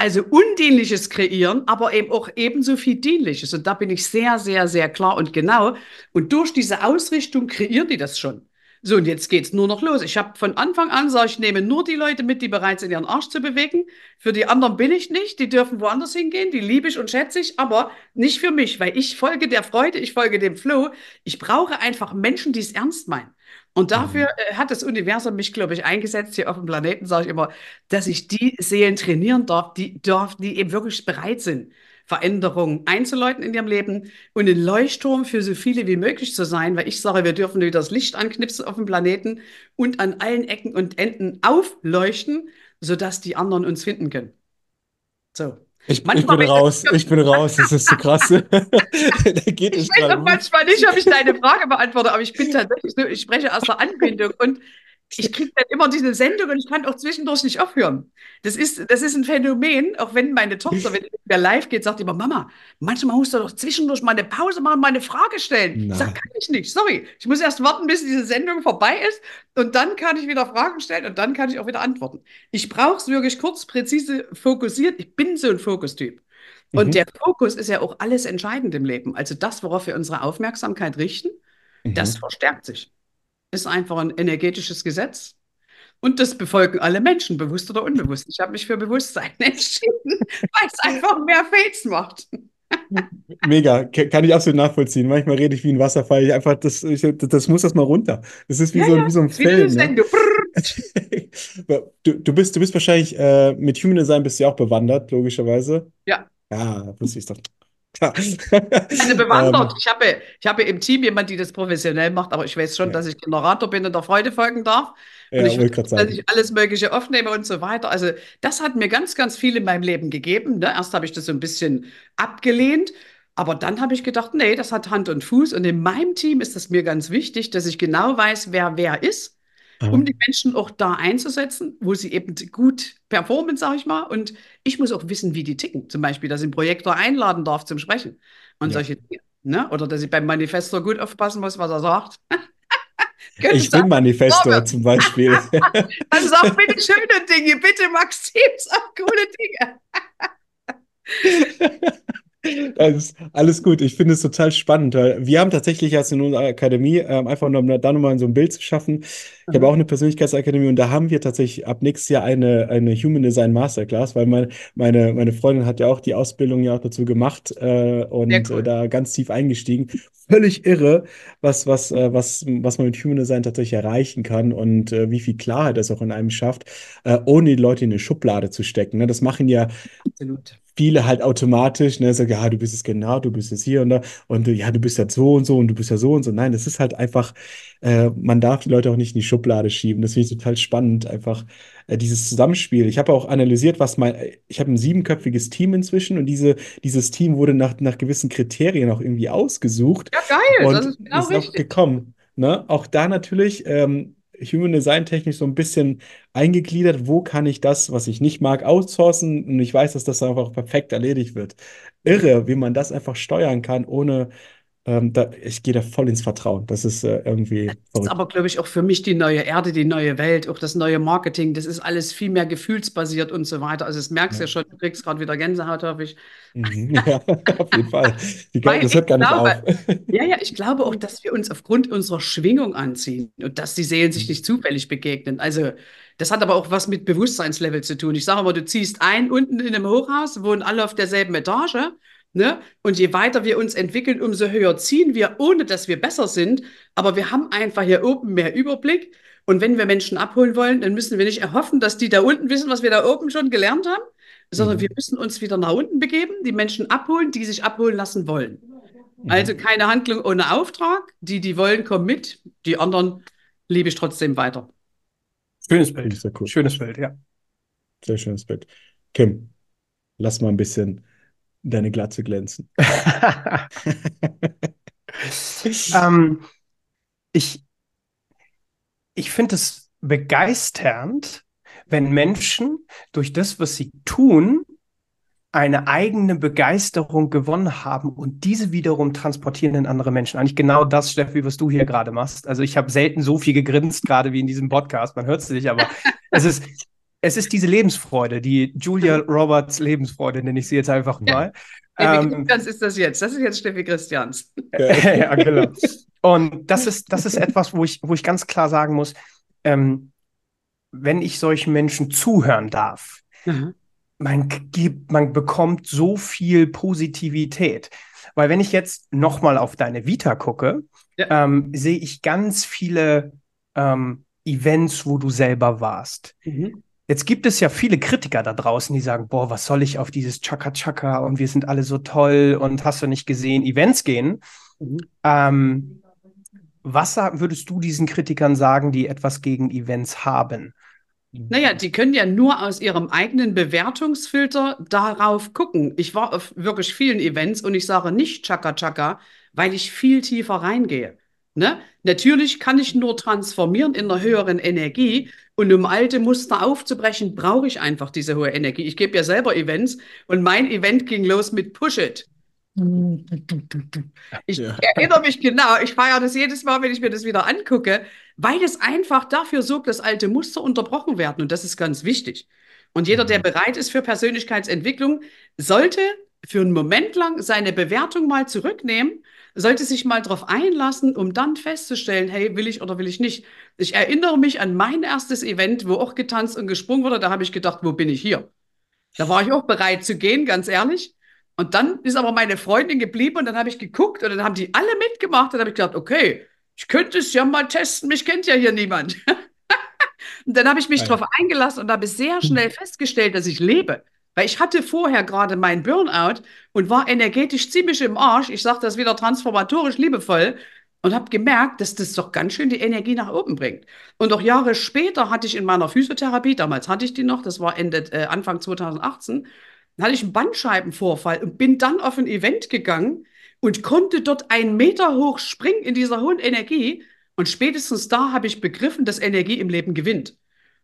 also Undienliches kreieren, aber eben auch ebenso viel Dienliches. Und da bin ich sehr, sehr, sehr klar und genau. Und durch diese Ausrichtung kreieren die das schon. So, und jetzt geht's nur noch los. Ich habe von Anfang an gesagt, ich nehme nur die Leute mit, die bereit sind, ihren Arsch zu bewegen. Für die anderen bin ich nicht. Die dürfen woanders hingehen. Die liebe ich und schätze ich, aber nicht für mich, weil ich folge der Freude, ich folge dem Flow. Ich brauche einfach Menschen, die es ernst meinen. Und dafür äh, hat das Universum mich, glaube ich, eingesetzt. Hier auf dem Planeten sage ich immer, dass ich die Seelen trainieren darf, die, darf, die eben wirklich bereit sind, Veränderungen einzuläuten in ihrem Leben und ein Leuchtturm für so viele wie möglich zu sein, weil ich sage, wir dürfen wieder das Licht anknipsen auf dem Planeten und an allen Ecken und Enden aufleuchten, sodass die anderen uns finden können. So. Ich, ich bin raus, ich bin raus, das ist zu krass. da geht Ich weiß auch manchmal nicht, ob ich deine Frage beantworte, aber ich bin tatsächlich so, ich spreche aus der Anbindung und ich kriege dann immer diese Sendung und ich kann auch zwischendurch nicht aufhören. Das ist, das ist ein Phänomen, auch wenn meine Tochter, wenn der live geht, sagt immer, Mama, manchmal musst du doch zwischendurch mal eine Pause machen, mal eine Frage stellen. Ich sage, Na. kann ich nicht, sorry. Ich muss erst warten, bis diese Sendung vorbei ist und dann kann ich wieder Fragen stellen und dann kann ich auch wieder antworten. Ich brauche es wirklich kurz, präzise, fokussiert. Ich bin so ein Fokustyp. Und Mhm. der Fokus ist ja auch alles entscheidend im Leben. Also das, worauf wir unsere Aufmerksamkeit richten, das Mhm. verstärkt sich. Ist einfach ein energetisches Gesetz. Und das befolgen alle Menschen, bewusst oder unbewusst. Ich habe mich für Bewusstsein entschieden, weil es einfach mehr Fates macht. Mega, kann ich absolut nachvollziehen. Manchmal rede ich wie ein Wasserfall. Ich einfach, das, ich, das muss das mal runter. Das ist wie Ja, so, ja, wie so ein Film. Ne? Du, du bist, du bist wahrscheinlich äh, mit Human Design bist du ja auch bewandert, logischerweise. Ja. Ja, wusste ich doch. Also bewandert. Ähm, Ich habe, ich habe im Team jemanden, die das professionell macht, aber ich weiß schon, Ja. dass ich Generator bin und der Freude folgen darf. ja, Und ich gerade dass ich alles Mögliche aufnehme und so weiter. Also, das hat mir ganz, ganz viel in meinem Leben gegeben. Ne? Erst habe ich das so ein bisschen abgelehnt, aber dann habe ich gedacht, nee, das hat Hand und Fuß. Und in meinem Team ist es mir ganz wichtig, dass ich genau weiß, wer wer ist, um die Menschen auch da einzusetzen, wo sie eben gut performen, sage ich mal. Und ich muss auch wissen, wie die ticken. Zum Beispiel, dass ich einen Projektor einladen darf zum Sprechen und Ja. solche Dinge. Ne? Oder dass ich beim Manifestor gut aufpassen muss, was er sagt. Ich bin Manifestor zum Beispiel. Also sag bitte schöne Dinge, bitte Maxim, sag coole Dinge. Alles, alles gut. Ich finde es total spannend. weil Wir haben tatsächlich erst in unserer Akademie, ähm, einfach nur, um da nochmal so ein Bild zu schaffen. Ich habe auch eine Persönlichkeitsakademie und da haben wir tatsächlich ab nächstes Jahr eine, eine Human Design Masterclass, weil mein, meine, meine Freundin hat ja auch die Ausbildung ja auch dazu gemacht äh, und Sehr cool. äh, da ganz tief eingestiegen. Völlig irre, was, was, äh, was, was man mit Human Design tatsächlich erreichen kann und äh, wie viel Klarheit das auch in einem schafft, äh, ohne die Leute in eine Schublade zu stecken. Ne? Das machen ja Absolut. Viele halt automatisch, ne, sagen, ja, du bist es genau, du bist es hier und da und ja, du bist ja so und so und du bist ja so und so. Nein, das ist halt einfach, äh, man darf die Leute auch nicht in die Schublade schieben. Das finde ich total spannend, einfach äh, dieses Zusammenspiel. Ich habe auch analysiert, was mein, ich habe ein siebenköpfiges Team inzwischen und diese, dieses Team wurde nach, nach gewissen Kriterien auch irgendwie ausgesucht. Ja, geil, und das ist genau ist auch richtig. gekommen. Ne? Auch da natürlich ähm, Human Design technisch so ein bisschen eingegliedert, wo kann ich das, was ich nicht mag, outsourcen und ich weiß, dass das einfach perfekt erledigt wird. Irre, wie man das einfach steuern kann, ohne, ähm, da, ich gehe da voll ins Vertrauen. Das ist äh, irgendwie Das ist verrückt. aber, glaube ich, auch für mich die neue Erde, die neue Welt, auch das neue Marketing. Das ist alles viel mehr gefühlsbasiert und so weiter. Also, das merkst du Ja. ja schon, du kriegst gerade wieder Gänsehaut, hoffe ich. Mhm. Ja, auf jeden Fall. Die, das ich hört gar nicht glaube, auf. ja, ja, ich glaube auch, dass wir uns aufgrund unserer Schwingung anziehen und dass die Seelen sich nicht zufällig begegnen. Also, das hat aber auch was mit Bewusstseinslevel zu tun. Ich sage immer, du ziehst ein unten in einem Hochhaus, wohnen alle auf derselben Etage. Ne? Und je weiter wir uns entwickeln, umso höher ziehen wir, ohne dass wir besser sind. Aber wir haben einfach hier oben mehr Überblick. Und wenn wir Menschen abholen wollen, dann müssen wir nicht erhoffen, dass die da unten wissen, was wir da oben schon gelernt haben, sondern Mhm. wir müssen uns wieder nach unten begeben, die Menschen abholen, die sich abholen lassen wollen. Mhm. Also keine Handlung ohne Auftrag. Die, die wollen, kommen mit. Die anderen liebe ich trotzdem weiter. Schönes Bild. sehr cool. Schönes Bild, ja. Sehr schönes Bild. Kim, lass mal ein bisschen deine Glatze glänzen. ähm, ich ich finde es begeisternd, wenn Menschen durch das, was sie tun, eine eigene Begeisterung gewonnen haben und diese wiederum transportieren in andere Menschen. Eigentlich genau das, Steffi, was du hier gerade machst. Also ich habe selten so viel gegrinst, gerade wie in diesem Podcast. Man hört es nicht, aber es ist, es ist diese Lebensfreude, die Julia Roberts Lebensfreude, nenne ich sie jetzt einfach mal. Steffi Ähm, Christians ist das jetzt. Das ist jetzt Steffi Christians. ja, genau. Und das ist, das ist etwas, wo ich, wo ich ganz klar sagen muss, ähm, wenn ich solchen Menschen zuhören darf, Mhm. man gibt, man bekommt so viel Positivität. Weil wenn ich jetzt nochmal auf deine Vita gucke, Ja. ähm, sehe ich ganz viele ähm, Events, wo du selber warst. Mhm. Jetzt gibt es ja viele Kritiker da draußen, die sagen, boah, was soll ich auf dieses Chaka-Chaka und wir sind alle so toll und hast du nicht gesehen, Events gehen. Mhm. Ähm, was würdest du diesen Kritikern sagen, die etwas gegen Events haben? Naja, die können ja nur aus ihrem eigenen Bewertungsfilter darauf gucken. Ich war auf wirklich vielen Events und ich sage nicht Chaka Chaka, weil ich viel tiefer reingehe. Ne? Natürlich kann ich nur transformieren in einer höheren Energie und um alte Muster aufzubrechen, brauche ich einfach diese hohe Energie. Ich gebe ja selber Events und mein Event ging los mit Push It. Ich Ja. erinnere mich genau, ich feiere das jedes Mal, wenn ich mir das wieder angucke, weil es einfach dafür sorgt, dass alte Muster unterbrochen werden. Und das ist ganz wichtig. Und jeder, der bereit ist für Persönlichkeitsentwicklung, sollte für einen Moment lang seine Bewertung mal zurücknehmen, sollte sich mal darauf einlassen, um dann festzustellen, hey, will ich oder will ich nicht. Ich erinnere mich an mein erstes Event, wo auch getanzt und gesprungen wurde. Da habe ich gedacht, wo bin ich hier? Da war ich auch bereit zu gehen, ganz ehrlich. Und dann ist aber meine Freundin geblieben und dann habe ich geguckt und dann haben die alle mitgemacht. Und dann habe ich gedacht, okay, ich könnte es ja mal testen, mich kennt ja hier niemand. und dann habe ich mich darauf eingelassen und habe sehr schnell festgestellt, dass ich lebe. Weil ich hatte vorher gerade meinen Burnout und war energetisch ziemlich im Arsch. Ich sage das wieder transformatorisch liebevoll und habe gemerkt, dass das doch ganz schön die Energie nach oben bringt. Und auch Jahre später hatte ich in meiner Physiotherapie, damals hatte ich die noch, das war Ende, äh, Anfang 2018, dann hatte ich einen Bandscheibenvorfall und bin dann auf ein Event gegangen und konnte dort einen Meter hoch springen in dieser hohen Energie. Und spätestens da habe ich begriffen, dass Energie im Leben gewinnt.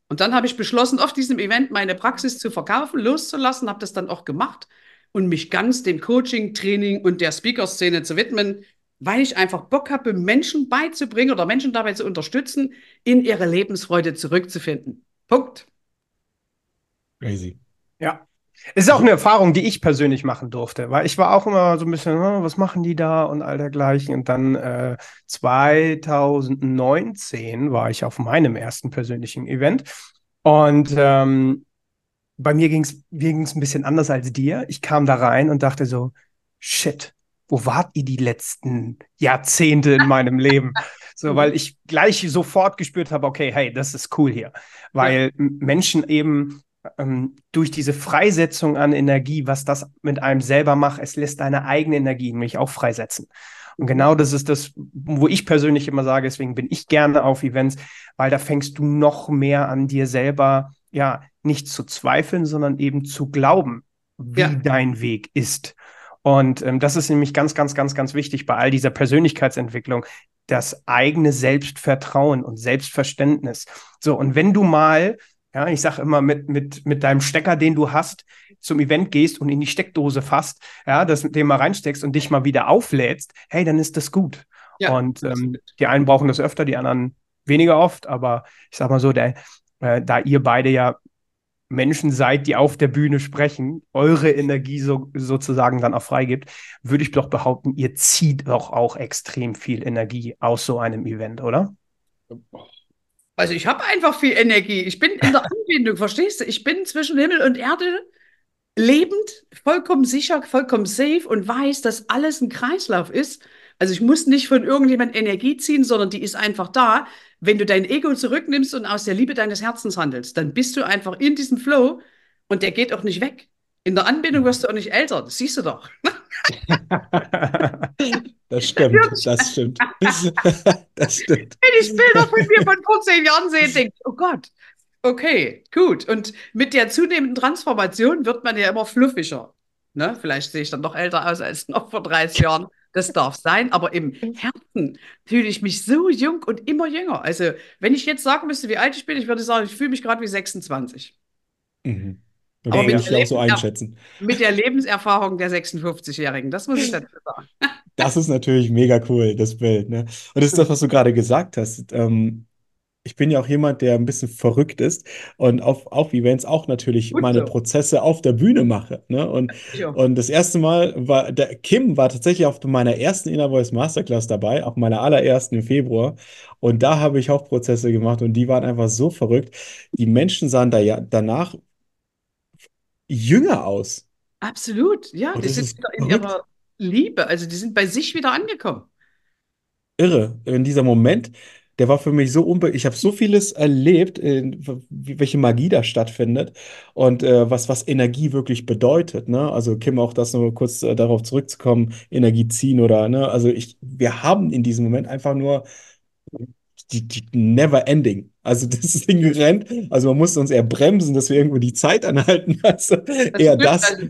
Und dann habe ich beschlossen, auf diesem Event meine Praxis zu verkaufen, loszulassen, habe das dann auch gemacht und mich ganz dem Coaching, Training und der Speaker-Szene zu widmen, weil ich einfach Bock habe, Menschen beizubringen oder Menschen dabei zu unterstützen, in ihre Lebensfreude zurückzufinden. Punkt. Crazy. Ja. Es ist auch eine Erfahrung, die ich persönlich machen durfte, weil ich war auch immer so ein bisschen, "Ah, was machen die da und all dergleichen. Und dann äh, 2019 war ich auf meinem ersten persönlichen Event. Und ähm, bei mir ging es mir ging's ein bisschen anders als dir. Ich kam da rein und dachte so, shit, wo wart ihr die letzten Jahrzehnte in meinem Leben? So, weil ich gleich sofort gespürt habe, okay, hey, das ist cool hier. Weil m- Menschen eben ähm, durch diese Freisetzung an Energie, was das mit einem selber macht, es lässt deine eigene Energie nämlich auch freisetzen. Und genau das ist das, wo ich persönlich immer sage, deswegen bin ich gerne auf Events, weil da fängst du noch mehr an dir selber, ja, nicht zu zweifeln, sondern eben zu glauben, wie ja. dein Weg ist. Und ähm, das ist nämlich ganz, ganz, ganz, ganz wichtig bei all dieser Persönlichkeitsentwicklung, das eigene Selbstvertrauen und Selbstverständnis. So, und wenn du mal ja, ich sage immer, mit, mit, mit deinem Stecker, den du hast, zum Event gehst und in die Steckdose fasst, ja, das mit dem mal reinsteckst und dich mal wieder auflädst, hey, dann ist das gut. Ja, und ähm, die einen brauchen das öfter, die anderen weniger oft, aber ich sag mal so, der, äh, da ihr beide ja Menschen seid, die auf der Bühne sprechen, eure Energie so, sozusagen dann auch freigibt, würde ich doch behaupten, ihr zieht doch auch extrem viel Energie aus so einem Event, oder? Also ich habe einfach viel Energie. Ich bin in der Anbindung, verstehst du? Ich bin zwischen Himmel und Erde lebend, vollkommen sicher, vollkommen safe und weiß, dass alles ein Kreislauf ist. Also ich muss nicht von irgendjemand Energie ziehen, sondern die ist einfach da. Wenn du dein Ego zurücknimmst und aus der Liebe deines Herzens handelst, dann bist du einfach in diesem Flow und der geht auch nicht weg. In der Anbindung wirst du auch nicht älter, das siehst du doch. Das stimmt, das stimmt. Das stimmt. Wenn ich Bilder von mir von vor zehn Jahren sehe, denke ich, oh Gott, okay, gut. Und mit der zunehmenden Transformation wird man ja immer fluffiger. Ne? Vielleicht sehe ich dann noch älter aus als noch vor 30 Jahren. Das darf sein, aber im Herzen fühle ich mich so jung und immer jünger. Also, wenn ich jetzt sagen müsste, wie alt ich bin, ich würde sagen, ich fühle mich gerade wie 26. Mhm. Aber mit, ich auch so einschätzen. mit der Lebenserfahrung der 56-Jährigen, das muss ich dazu sagen. Das ist natürlich mega cool, das Bild. Ne? Und das ist das, was du gerade gesagt hast. Ähm, ich bin ja auch jemand, der ein bisschen verrückt ist und auf, auf Events auch natürlich Gut meine so. Prozesse auf der Bühne mache. Ne? Und, und das erste Mal war, der Kim war tatsächlich auf meiner ersten Inner Voice Masterclass dabei, auch meiner allerersten im Februar. Und da habe ich auch Prozesse gemacht und die waren einfach so verrückt. Die Menschen sahen da ja danach jünger aus. Absolut, ja, und die sind wieder in ihrer Liebe, also die sind bei sich wieder angekommen. Irre, in dieser Moment, der war für mich so unbe ich habe so vieles erlebt, in, welche Magie da stattfindet und äh, was was Energie wirklich bedeutet, ne? Also Kim auch das nur kurz äh, darauf zurückzukommen, Energie ziehen oder ne? Also ich wir haben in diesem Moment einfach nur die, die never ending. Also das Ding rennt. Also man muss uns eher bremsen, dass wir irgendwo die Zeit anhalten. Also das eher das. Also,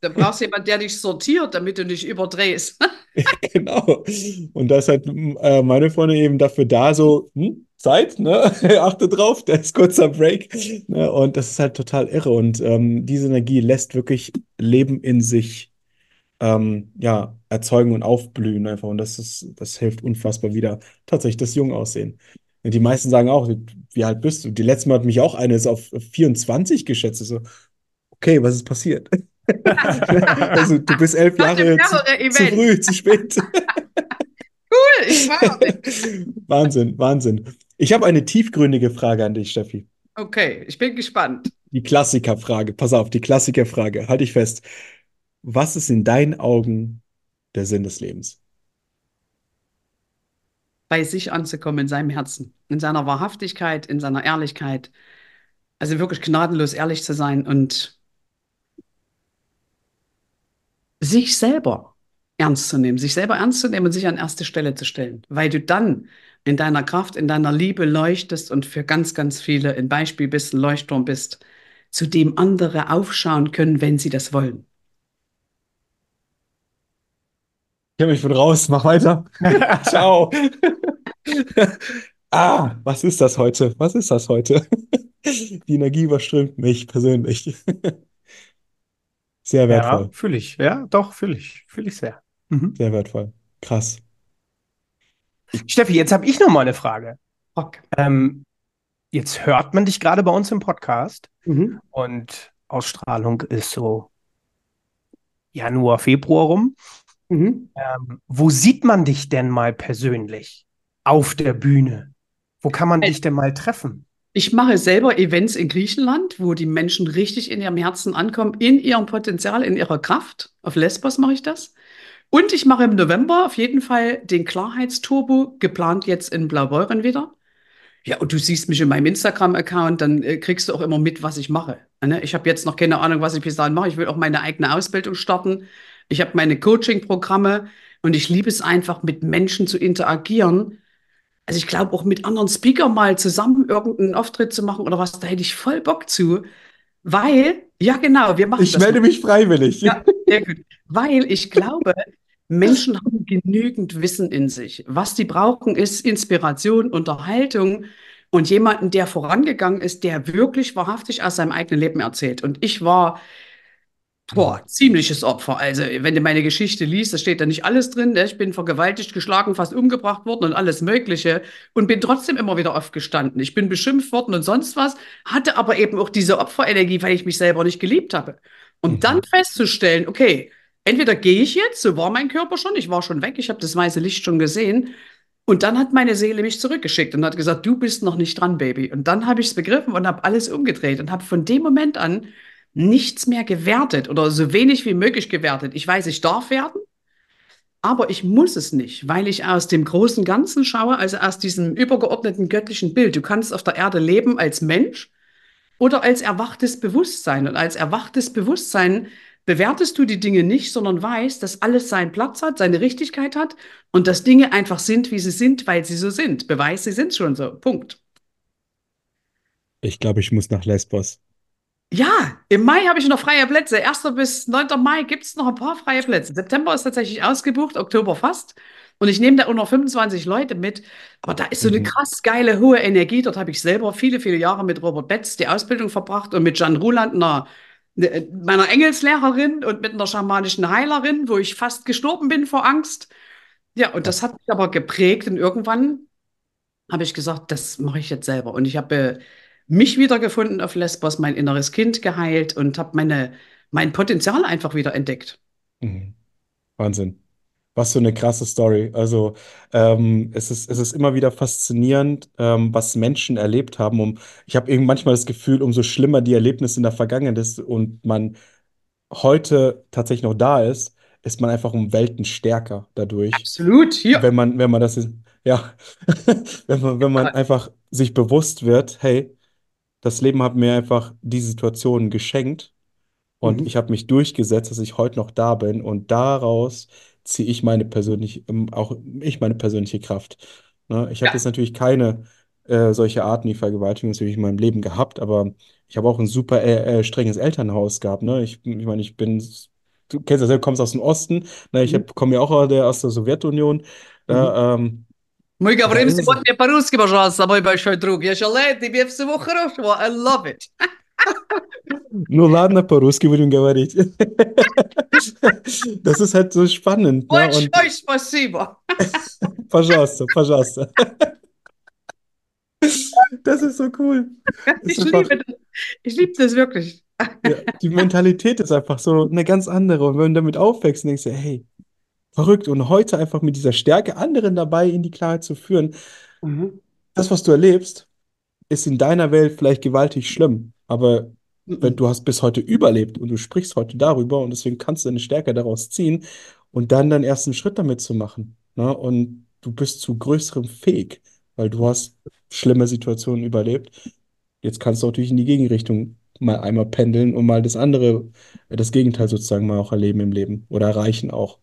da brauchst du jemanden, der dich sortiert, damit du nicht überdrehst. genau. Und da ist halt äh, meine Freundin eben dafür da, so, hm, Zeit, ne? Achte drauf, der ist kurzer Break. Ne? Und das ist halt total irre. Und ähm, diese Energie lässt wirklich Leben in sich ähm, ja, erzeugen und aufblühen einfach. Und das ist, das hilft unfassbar wieder tatsächlich das Jungaussehen. Und die meisten sagen auch, wie alt bist du? Die letzte Mal hat mich auch eine ist auf 24 geschätzt. So, okay, was ist passiert? also du bist elf Jahre zu, zu, früh, zu spät. cool, ich war. Wahnsinn, Wahnsinn. Ich habe eine tiefgründige Frage an dich, Steffi. Okay, ich bin gespannt. Die Klassikerfrage. Pass auf, die Klassikerfrage. Halt dich fest. Was ist in deinen Augen der Sinn des Lebens? Bei sich anzukommen, in seinem Herzen, in seiner Wahrhaftigkeit, in seiner Ehrlichkeit. Also wirklich gnadenlos ehrlich zu sein und sich selber ernst zu nehmen, sich selber ernst zu nehmen und sich an erste Stelle zu stellen, weil du dann in deiner Kraft, in deiner Liebe leuchtest und für ganz, ganz viele ein Beispiel bist, ein Leuchtturm bist, zu dem andere aufschauen können, wenn sie das wollen. Ich mich von raus, mach weiter. Ciao. ah, was ist das heute? Was ist das heute? Die Energie überströmt mich persönlich. Sehr wertvoll. Ja, fühle ich. Ja, doch, fühle ich. Fühle ich sehr. Mhm. Sehr wertvoll. Krass. Steffi, jetzt habe ich noch mal eine Frage. Okay. Ähm, jetzt hört man dich gerade bei uns im Podcast mhm. und Ausstrahlung ist so Januar, Februar rum. Mhm. Ähm, wo sieht man dich denn mal persönlich auf der Bühne? Wo kann man dich denn mal treffen? Ich mache selber Events in Griechenland, wo die Menschen richtig in ihrem Herzen ankommen, in ihrem Potenzial, in ihrer Kraft. Auf Lesbos mache ich das. Und ich mache im November auf jeden Fall den Klarheitsturbo, geplant jetzt in Blaubeuren wieder. Ja, und du siehst mich in meinem Instagram-Account, dann äh, kriegst du auch immer mit, was ich mache. Ne? Ich habe jetzt noch keine Ahnung, was ich bis dahin mache. Ich will auch meine eigene Ausbildung starten. Ich habe meine Coaching-Programme und ich liebe es einfach, mit Menschen zu interagieren. Also ich glaube auch mit anderen Speakern mal zusammen irgendeinen Auftritt zu machen oder was, da hätte ich voll Bock zu. Weil, ja genau, wir machen Ich das. melde mal. mich freiwillig. Ja, sehr gut. Weil ich glaube, Menschen haben genügend Wissen in sich. Was die brauchen, ist Inspiration, Unterhaltung und jemanden, der vorangegangen ist, der wirklich wahrhaftig aus seinem eigenen Leben erzählt. Und ich war Boah, ziemliches Opfer. Also, wenn du meine Geschichte liest, da steht da nicht alles drin. Ne? Ich bin vergewaltigt, geschlagen, fast umgebracht worden und alles Mögliche und bin trotzdem immer wieder aufgestanden. Ich bin beschimpft worden und sonst was, hatte aber eben auch diese Opferenergie, weil ich mich selber nicht geliebt habe. Und Mhm. dann festzustellen, okay, entweder gehe ich jetzt, so war mein Körper schon, ich war schon weg, ich habe das weiße Licht schon gesehen. Und dann hat meine Seele mich zurückgeschickt und hat gesagt, du bist noch nicht dran, Baby. Und dann habe ich es begriffen und habe alles umgedreht und habe von dem Moment an nichts mehr gewertet oder so wenig wie möglich gewertet. Ich weiß, ich darf werden, aber ich muss es nicht, weil ich aus dem großen Ganzen schaue, also aus diesem übergeordneten göttlichen Bild. Du kannst auf der Erde leben als Mensch oder als erwachtes Bewusstsein. Und als erwachtes Bewusstsein bewertest du die Dinge nicht, sondern weißt, dass alles seinen Platz hat, seine Richtigkeit hat und dass Dinge einfach sind, wie sie sind, weil sie so sind. Beweis, sie sind schon so. Punkt. Ich glaube, ich muss nach Lesbos. Ja, im Mai habe ich noch freie Plätze. 1. bis 9. Mai gibt es noch ein paar freie Plätze. September ist tatsächlich ausgebucht, Oktober fast. Und ich nehme da auch noch 25 Leute mit. Aber da ist so eine Mhm. krass geile, hohe Energie. Dort habe ich selber viele, viele Jahre mit Robert Betz die Ausbildung verbracht und mit Jan Ruland, einer, ne- meiner Engelslehrerin und mit einer schamanischen Heilerin, wo ich fast gestorben bin vor Angst. Ja, und das hat mich aber geprägt. Und irgendwann habe ich gesagt, das mache ich jetzt selber. Und ich habe äh, mich wiedergefunden auf Lesbos, mein inneres Kind geheilt und habe meine, mein Potenzial einfach wieder entdeckt. Mhm. Wahnsinn. Was für eine krasse Story. Also, ähm, es ist, es ist immer wieder faszinierend, ähm, was Menschen erlebt haben. Um, ich habe eben manchmal das Gefühl, umso schlimmer die Erlebnisse in der Vergangenheit ist und man heute tatsächlich noch da ist, ist man einfach um Welten stärker dadurch. Absolut, hier. Wenn man, wenn man das ja, wenn man, wenn man einfach sich bewusst wird, hey, das Leben hat mir einfach die Situation geschenkt und Mhm. ich habe mich durchgesetzt, dass ich heute noch da bin und daraus ziehe ich meine persönliche, ähm, auch ich meine persönliche Kraft. Ne? Ich habe Ja. jetzt natürlich keine äh, solche Arten wie Vergewaltigung natürlich in meinem Leben gehabt, aber ich habe auch ein super äh, äh, strenges Elternhaus gehabt. Ne? Ich, ich meine, ich bin, du kennst das ja, du kommst aus dem Osten, ne? Ich Mhm. komme ja auch aus der, aus der Sowjetunion. Ja, ähm, Ми da говоримо ist es. сегодня по-русски, пожалуйста, мой большой друг. Я желаю тебе всего хорошего. I love it. Ну ладно, по-русски будем говорить. Das ist halt so spannend, ne? Und Большое спасибо. Pajasta, Pajasta. Das ist so cool. Das Ich ist einfach, liebe das. Ich liebe das wirklich. ja, die Mentalität ist einfach so eine ganz andere. Und wenn du damit aufwächst, denkst du, hey, verrückt. Und heute einfach mit dieser Stärke anderen dabei in die Klarheit zu führen, Mhm. das, was du erlebst, ist in deiner Welt vielleicht gewaltig schlimm. Aber wenn Mhm. du hast bis heute überlebt und du sprichst heute darüber und deswegen kannst du eine Stärke daraus ziehen und dann deinen ersten Schritt damit zu machen. Ne? Und du bist zu größerem fähig, weil du hast schlimme Situationen überlebt. Jetzt kannst du natürlich in die Gegenrichtung mal einmal pendeln und mal das andere, das Gegenteil sozusagen mal auch erleben im Leben oder erreichen auch.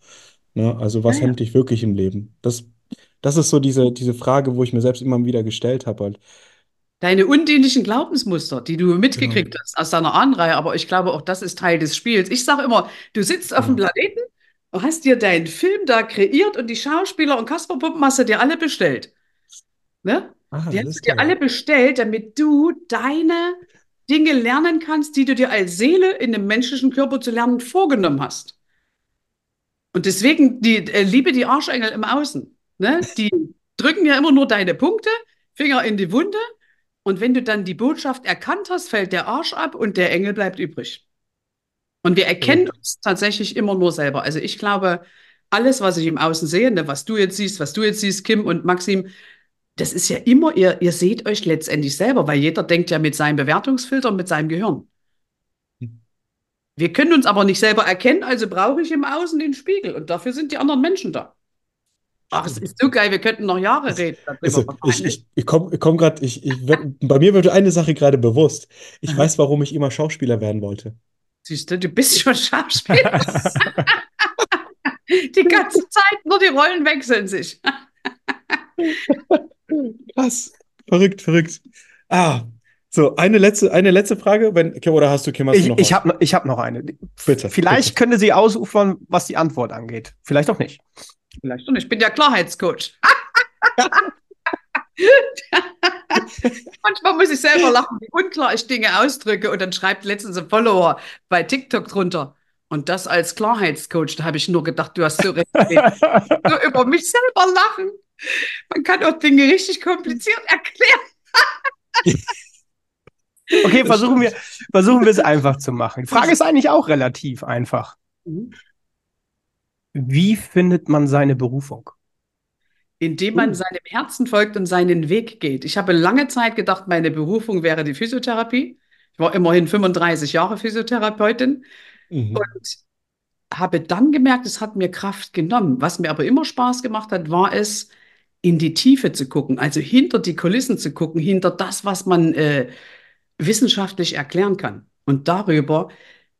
Ne? Also was Ja, ja. hemmt dich wirklich im Leben? Das, das ist so diese, diese Frage, wo ich mir selbst immer wieder gestellt habe. Halt. Deine undienlichen Glaubensmuster, die du Genau, mitgekriegt hast aus deiner Ahnenreihe, aber ich glaube, auch das ist Teil des Spiels. Ich sage immer, du sitzt auf dem genau. Planeten und hast dir deinen Film da kreiert und die Schauspieler und Kasperpuppen hast du dir alle bestellt. Ne? Ah, Die hast alles du dir alle klar. bestellt, damit du deine Dinge lernen kannst, die du dir als Seele in dem menschlichen Körper zu lernen vorgenommen hast. Und deswegen die äh, liebe die Arschengel im Außen. Ne? Die drücken ja immer nur deine Punkte, Finger in die Wunde. Und wenn du dann die Botschaft erkannt hast, fällt der Arsch ab und der Engel bleibt übrig. Und wir erkennen uns tatsächlich immer nur selber. Also ich glaube, alles, was ich im Außen sehe, ne, was du jetzt siehst, was du jetzt siehst, Kim und Maxim, das ist ja immer, ihr, ihr seht euch letztendlich selber, weil jeder denkt ja mit seinem Bewertungsfilter und mit seinem Gehirn. Wir können uns aber nicht selber erkennen, also brauche ich im Außen den Spiegel und dafür sind die anderen Menschen da. Ach, es ist so geil, wir könnten noch Jahre reden darüber. Also, ich ich, ich komme komm gerade, ich, ich bei mir wird eine Sache gerade bewusst. Ich weiß, warum ich immer Schauspieler werden wollte. Siehst du, du bist schon Schauspieler. Die ganze Zeit nur die Rollen wechseln sich. Krass. Verrückt, verrückt. Ah, so, eine letzte, eine letzte Frage. Wenn, oder hast du, Kim, hast du Ich, noch ich habe ich hab noch eine. Bitte, Vielleicht bitte. könnte sie ausufern, was die Antwort angeht. Vielleicht auch nicht. Vielleicht schon. Ich bin der Klarheitscoach. Manchmal muss ich selber lachen, wie unklar ich Dinge ausdrücke. Und dann schreibt letztens ein Follower bei TikTok drunter. Und das als Klarheitscoach, da habe ich nur gedacht, du hast so recht. Nur über mich selber lachen. Man kann auch Dinge richtig kompliziert erklären. Okay, versuchen wir, versuchen wir es einfach zu machen. Die Frage ist eigentlich auch relativ einfach. Wie findet man seine Berufung? Indem man Uh. seinem Herzen folgt und seinen Weg geht. Ich habe lange Zeit gedacht, meine Berufung wäre die Physiotherapie. Ich war immerhin 35 Jahre Physiotherapeutin Mhm. und habe dann gemerkt, es hat mir Kraft genommen. Was mir aber immer Spaß gemacht hat, war es, in die Tiefe zu gucken, also hinter die Kulissen zu gucken, hinter das, was man äh, wissenschaftlich erklären kann. Und darüber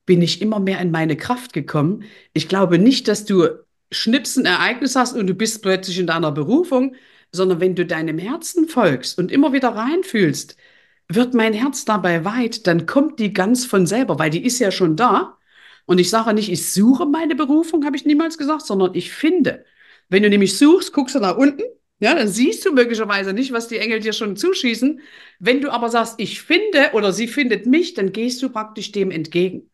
bin ich immer mehr in meine Kraft gekommen. Ich glaube nicht, dass du schnips Ereignis hast und du bist plötzlich in deiner Berufung, sondern wenn du deinem Herzen folgst und immer wieder reinfühlst, wird mein Herz dabei weit, dann kommt die ganz von selber, weil die ist ja schon da. Und ich sage nicht, ich suche meine Berufung, habe ich niemals gesagt, sondern ich finde. Wenn du nämlich suchst, guckst du nach unten, ja, dann siehst du möglicherweise nicht, was die Engel dir schon zuschießen. Wenn du aber sagst, ich finde oder sie findet mich, dann gehst du praktisch dem entgegen.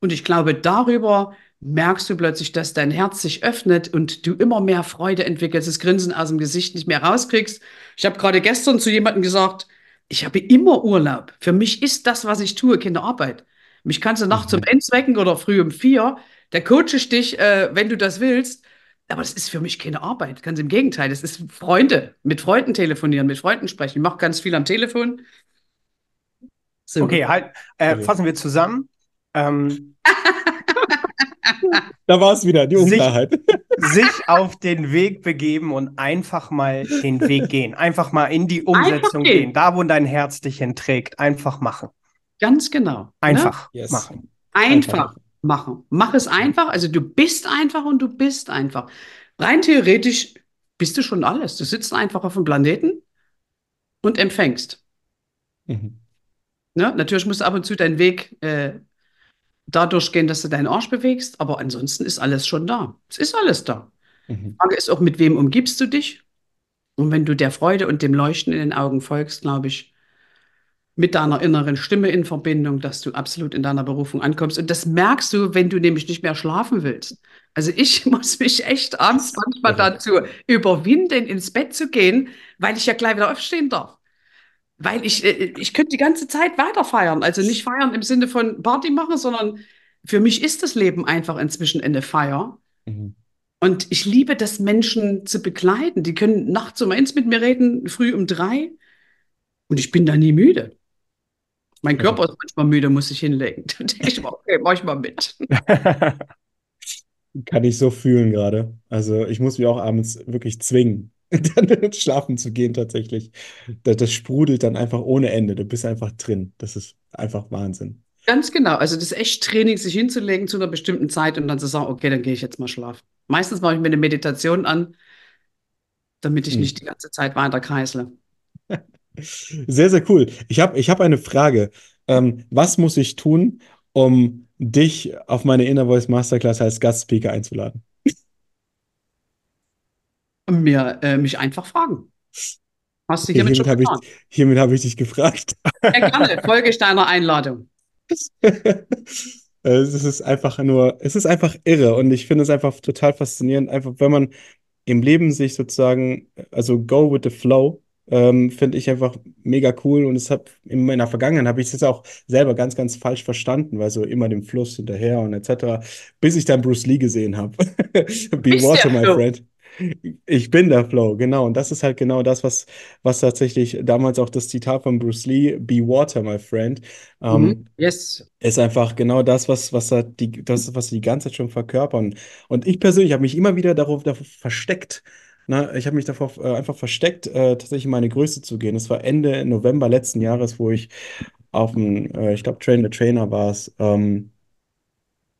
Und ich glaube, darüber merkst du plötzlich, dass dein Herz sich öffnet und du immer mehr Freude entwickelst, das Grinsen aus dem Gesicht nicht mehr rauskriegst. Ich habe gerade gestern zu jemandem gesagt, ich habe immer Urlaub. Für mich ist das, was ich tue, keine Arbeit. Mich kannst du nachts um eins wecken oder früh um vier. Der coache ich dich, äh, wenn du das willst. Aber das ist für mich keine Arbeit. Ganz im Gegenteil. Das ist Freunde. Mit Freunden telefonieren, mit Freunden sprechen. Ich mache ganz viel am Telefon. So. Okay, halt, äh, Okay. fassen wir zusammen. Ähm, Da war es wieder, die Sich- Unklarheit. sich auf den Weg begeben und einfach mal den Weg gehen. Einfach mal in die Umsetzung gehen. gehen. Da, wo dein Herz dich hinträgt. Einfach machen. Ganz genau. Ne? Einfach Yes. machen. Einfach machen. Mach es einfach. Also du bist einfach und du bist einfach. Rein theoretisch bist du schon alles. Du sitzt einfach auf dem Planeten und empfängst. Mhm. Ne? Natürlich musst du ab und zu deinen Weg äh, dadurch gehen, dass du deinen Arsch bewegst, aber ansonsten ist alles schon da. Es ist alles da. Mhm. Die Frage ist auch, mit wem umgibst du dich? Und wenn du der Freude und dem Leuchten in den Augen folgst, glaube ich, mit deiner inneren Stimme in Verbindung, dass du absolut in deiner Berufung ankommst. Und das merkst du, wenn du nämlich nicht mehr schlafen willst. Also ich muss mich echt abends manchmal dazu überwinden, ins Bett zu gehen, weil ich ja gleich wieder aufstehen darf. Weil ich, äh, ich könnte die ganze Zeit weiter feiern. Also nicht feiern im Sinne von Party machen, sondern für mich ist das Leben einfach inzwischen eine Feier. Mhm. Und ich liebe das, Menschen zu begleiten. Die können nachts um eins mit mir reden, früh um drei. Und ich bin da nie müde. Mein Okay. Körper ist manchmal müde, muss ich hinlegen. Dann denke ich mal, okay, mach ich mal mit. Kann ich so fühlen gerade. Also ich muss mich auch abends wirklich zwingen, dann schlafen zu gehen tatsächlich. Das, das sprudelt dann einfach ohne Ende. Du bist einfach drin. Das ist einfach Wahnsinn. Ganz genau. Also das ist echt Training, sich hinzulegen zu einer bestimmten Zeit und dann zu sagen, okay, dann gehe ich jetzt mal schlafen. Meistens mache ich mir eine Meditation an, damit ich Hm. nicht die ganze Zeit weiter kreisle. Sehr, sehr cool. Ich habe ich hab eine Frage. Ähm, was muss ich tun, um dich auf meine Inner Voice Masterclass als Gastspeaker einzuladen? Mir, äh, mich einfach fragen. Hast du hiermit hiermit schon habe ich, getan? hiermit habe ich dich gefragt. Ja, gerne. Folge ich deiner Einladung. Es ist einfach nur, es ist einfach irre und ich finde es einfach total faszinierend, einfach wenn man im Leben sich sozusagen, also go with the flow, ähm, finde ich einfach mega cool und es hat in meiner Vergangenheit habe ich es auch selber ganz, ganz falsch verstanden, weil so immer dem Fluss hinterher und etc., bis ich dann Bruce Lee gesehen habe. Be bist water, my friend. Ich bin der Flow, genau. Und das ist halt genau das, was, was tatsächlich damals auch das Zitat von Bruce Lee, Be water, my friend, ähm, Mhm. Yes. ist einfach genau das, was, was er die, das, was sie die ganze Zeit schon verkörpern. Und ich persönlich habe mich immer wieder darauf, darauf versteckt, Na, ich habe mich davor äh, einfach versteckt, äh, tatsächlich meine Größe zu gehen. Es war Ende November letzten Jahres, wo ich auf dem, äh, ich glaube, Train the Trainer war es, ähm,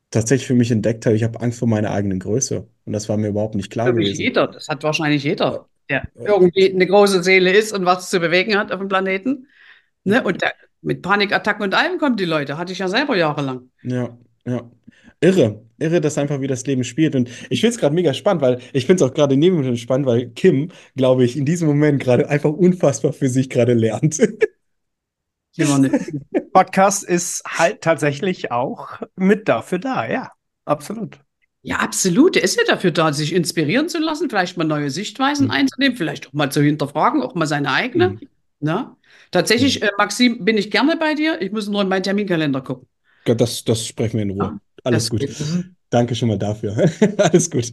tatsächlich für mich entdeckt habe, ich habe Angst vor meiner eigenen Größe. Und das war mir überhaupt nicht klar Für gewesen. jeder, das hat wahrscheinlich jeder, der irgendwie eine große Seele ist und was zu bewegen hat auf dem Planeten. Ne? Und der, mit Panikattacken und allem kommen die Leute, hatte ich ja selber jahrelang. Ja, ja. Irre, irre, dass einfach wie das Leben spielt. Und ich finde es gerade mega spannend, weil ich finde es auch gerade neben mir spannend, weil Kim, glaube ich, in diesem Moment gerade einfach unfassbar für sich gerade lernt. Podcast ist halt tatsächlich auch mit dafür da, ja, absolut. Ja, absolut. Der ist ja dafür da, sich inspirieren zu lassen, vielleicht mal neue Sichtweisen mhm. einzunehmen, vielleicht auch mal zu hinterfragen, auch mal seine eigene. Mhm. Na? Tatsächlich, mhm. äh, Maxim, bin ich gerne bei dir. Ich muss nur in meinen Terminkalender gucken. Das, das sprechen wir in Ruhe. Ja, Alles gut. Mhm. Danke schon mal dafür. Alles gut.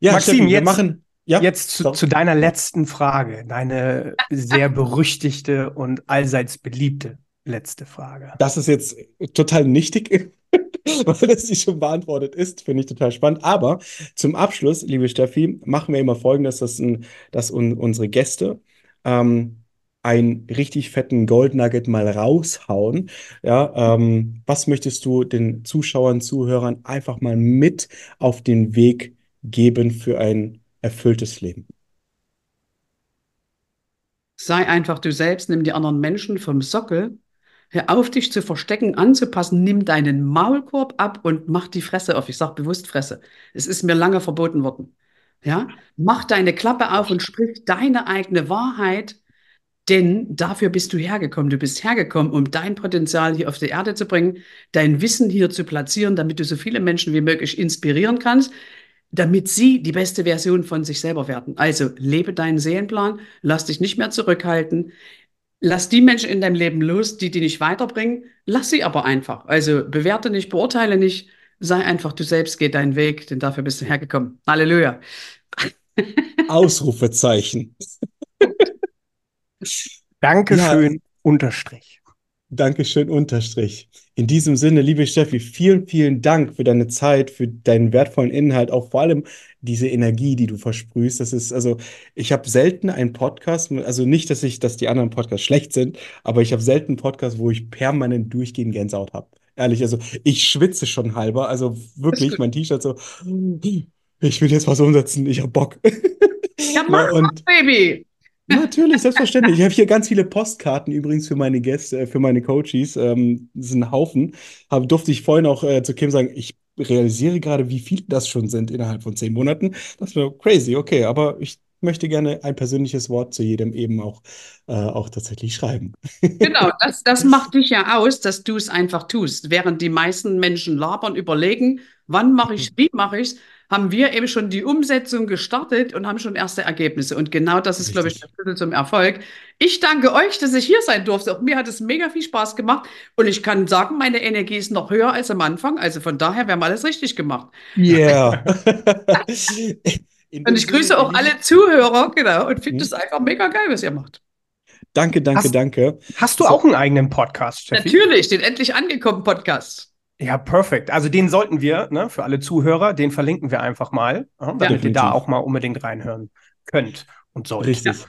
Ja, Maxim, Steffen, jetzt, machen, ja, jetzt zu, zu, deiner letzten Frage, deine sehr berüchtigte und allseits beliebte letzte Frage. Das ist jetzt total nichtig, weil das die schon beantwortet ist, finde ich total spannend. Aber zum Abschluss, liebe Steffi, machen wir immer Folgendes, dass, dass un, unsere Gäste ähm, einen richtig fetten Gold Nugget mal raushauen. Ja, ähm, was möchtest du den Zuschauern, Zuhörern einfach mal mit auf den Weg geben für ein erfülltes Leben? Sei einfach du selbst, nimm die anderen Menschen vom Sockel Hör auf, dich zu verstecken, anzupassen, nimm deinen Maulkorb ab und mach die Fresse auf. Ich sage bewusst Fresse. Es ist mir lange verboten worden. Ja? Mach deine Klappe auf und sprich deine eigene Wahrheit, denn dafür bist du hergekommen. Du bist hergekommen, um dein Potenzial hier auf die Erde zu bringen, dein Wissen hier zu platzieren, damit du so viele Menschen wie möglich inspirieren kannst, damit sie die beste Version von sich selber werden. Also lebe deinen Seelenplan, lass dich nicht mehr zurückhalten. Lass die Menschen in deinem Leben los, die die nicht weiterbringen. Lass sie aber einfach. Also bewerte nicht, beurteile nicht. Sei einfach du selbst, geh deinen Weg, denn dafür bist du hergekommen. Halleluja. Ausrufezeichen. Dankeschön, ja. Unterstrich. Dankeschön, Unterstrich. In diesem Sinne, liebe Steffi, vielen, vielen Dank für deine Zeit, für deinen wertvollen Inhalt, auch vor allem diese Energie, die du versprühst. Das ist, also, ich habe selten einen Podcast, also nicht, dass ich, dass die anderen Podcasts schlecht sind, aber ich habe selten einen Podcast, wo ich permanent durchgehend Gänsehaut habe. Ehrlich, also ich schwitze schon halber, also wirklich mein T-Shirt so, ich will jetzt was umsetzen, ich habe Bock. Ja, mach, und, Baby. Natürlich, selbstverständlich. Ich habe hier ganz viele Postkarten übrigens für meine Gäste, äh, für meine Coaches. Ähm, das ist ein Haufen. Hab, durfte ich vorhin auch äh, zu Kim sagen, ich realisiere gerade, wie viele das schon sind innerhalb von zehn Monaten. Das war crazy, okay, aber ich möchte gerne ein persönliches Wort zu jedem eben auch, äh, auch tatsächlich schreiben. Genau, das, das macht dich ja aus, dass du es einfach tust. Während die meisten Menschen labern, überlegen, wann mache ich es, wie mache ich es, haben wir eben schon die Umsetzung gestartet und haben schon erste Ergebnisse. Und genau das ist, Richtig. glaube ich, der Schlüssel zum Erfolg. Ich danke euch, dass ich hier sein durfte. Auch mir hat es mega viel Spaß gemacht. Und ich kann sagen, meine Energie ist noch höher als am Anfang. Also von daher, wir haben alles richtig gemacht. Yeah. und ich grüße auch alle Zuhörer, genau, und finde es einfach mega geil, was ihr macht. Danke, danke, hast, danke. Hast du so. auch einen eigenen Podcast, Steffi? Natürlich, den endlich angekommen Podcast. Ja, perfekt. Also den sollten wir, ne, für alle Zuhörer, den verlinken wir einfach mal, ja, damit ihr da auch mal unbedingt reinhören könnt und sollt. Richtig.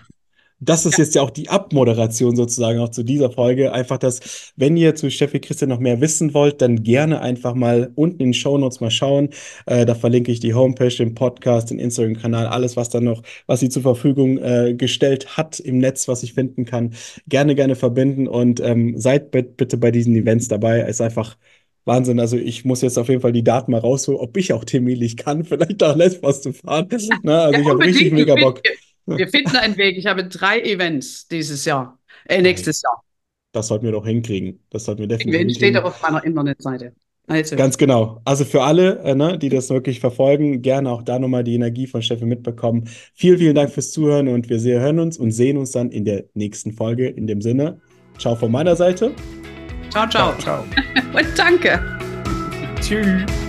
Das ist ja. jetzt ja auch die Abmoderation sozusagen auch zu dieser Folge. Einfach, dass, wenn ihr zu Steffi Christian noch mehr wissen wollt, dann gerne einfach mal unten in den Show Notes mal schauen. Äh, da verlinke ich die Homepage, den Podcast, den Instagram-Kanal, alles, was da noch, was sie zur Verfügung äh, gestellt hat im Netz, was ich finden kann. Gerne, gerne verbinden und ähm, seid bitte bei diesen Events dabei. Es ist einfach Wahnsinn. Also ich muss jetzt auf jeden Fall die Daten mal rausholen, ob ich auch terminlich kann, vielleicht nach Lesbos zu fahren. Na, also ja, ich habe richtig mega Bock. Wir, wir finden einen Weg. Ich habe drei Events dieses Jahr, äh, nächstes Jahr. Das sollten wir doch hinkriegen. Das sollten wir definitiv Event steht auch auf meiner Internetseite. Also. Ganz genau. Also für alle, äh, ne, die das wirklich verfolgen, gerne auch da nochmal die Energie von Steffi mitbekommen. Vielen, vielen Dank fürs Zuhören und wir hören uns und sehen uns dann in der nächsten Folge. In dem Sinne, ciao von meiner Seite. Ciao, ciao. ciao, ciao. Und danke. Tschüss.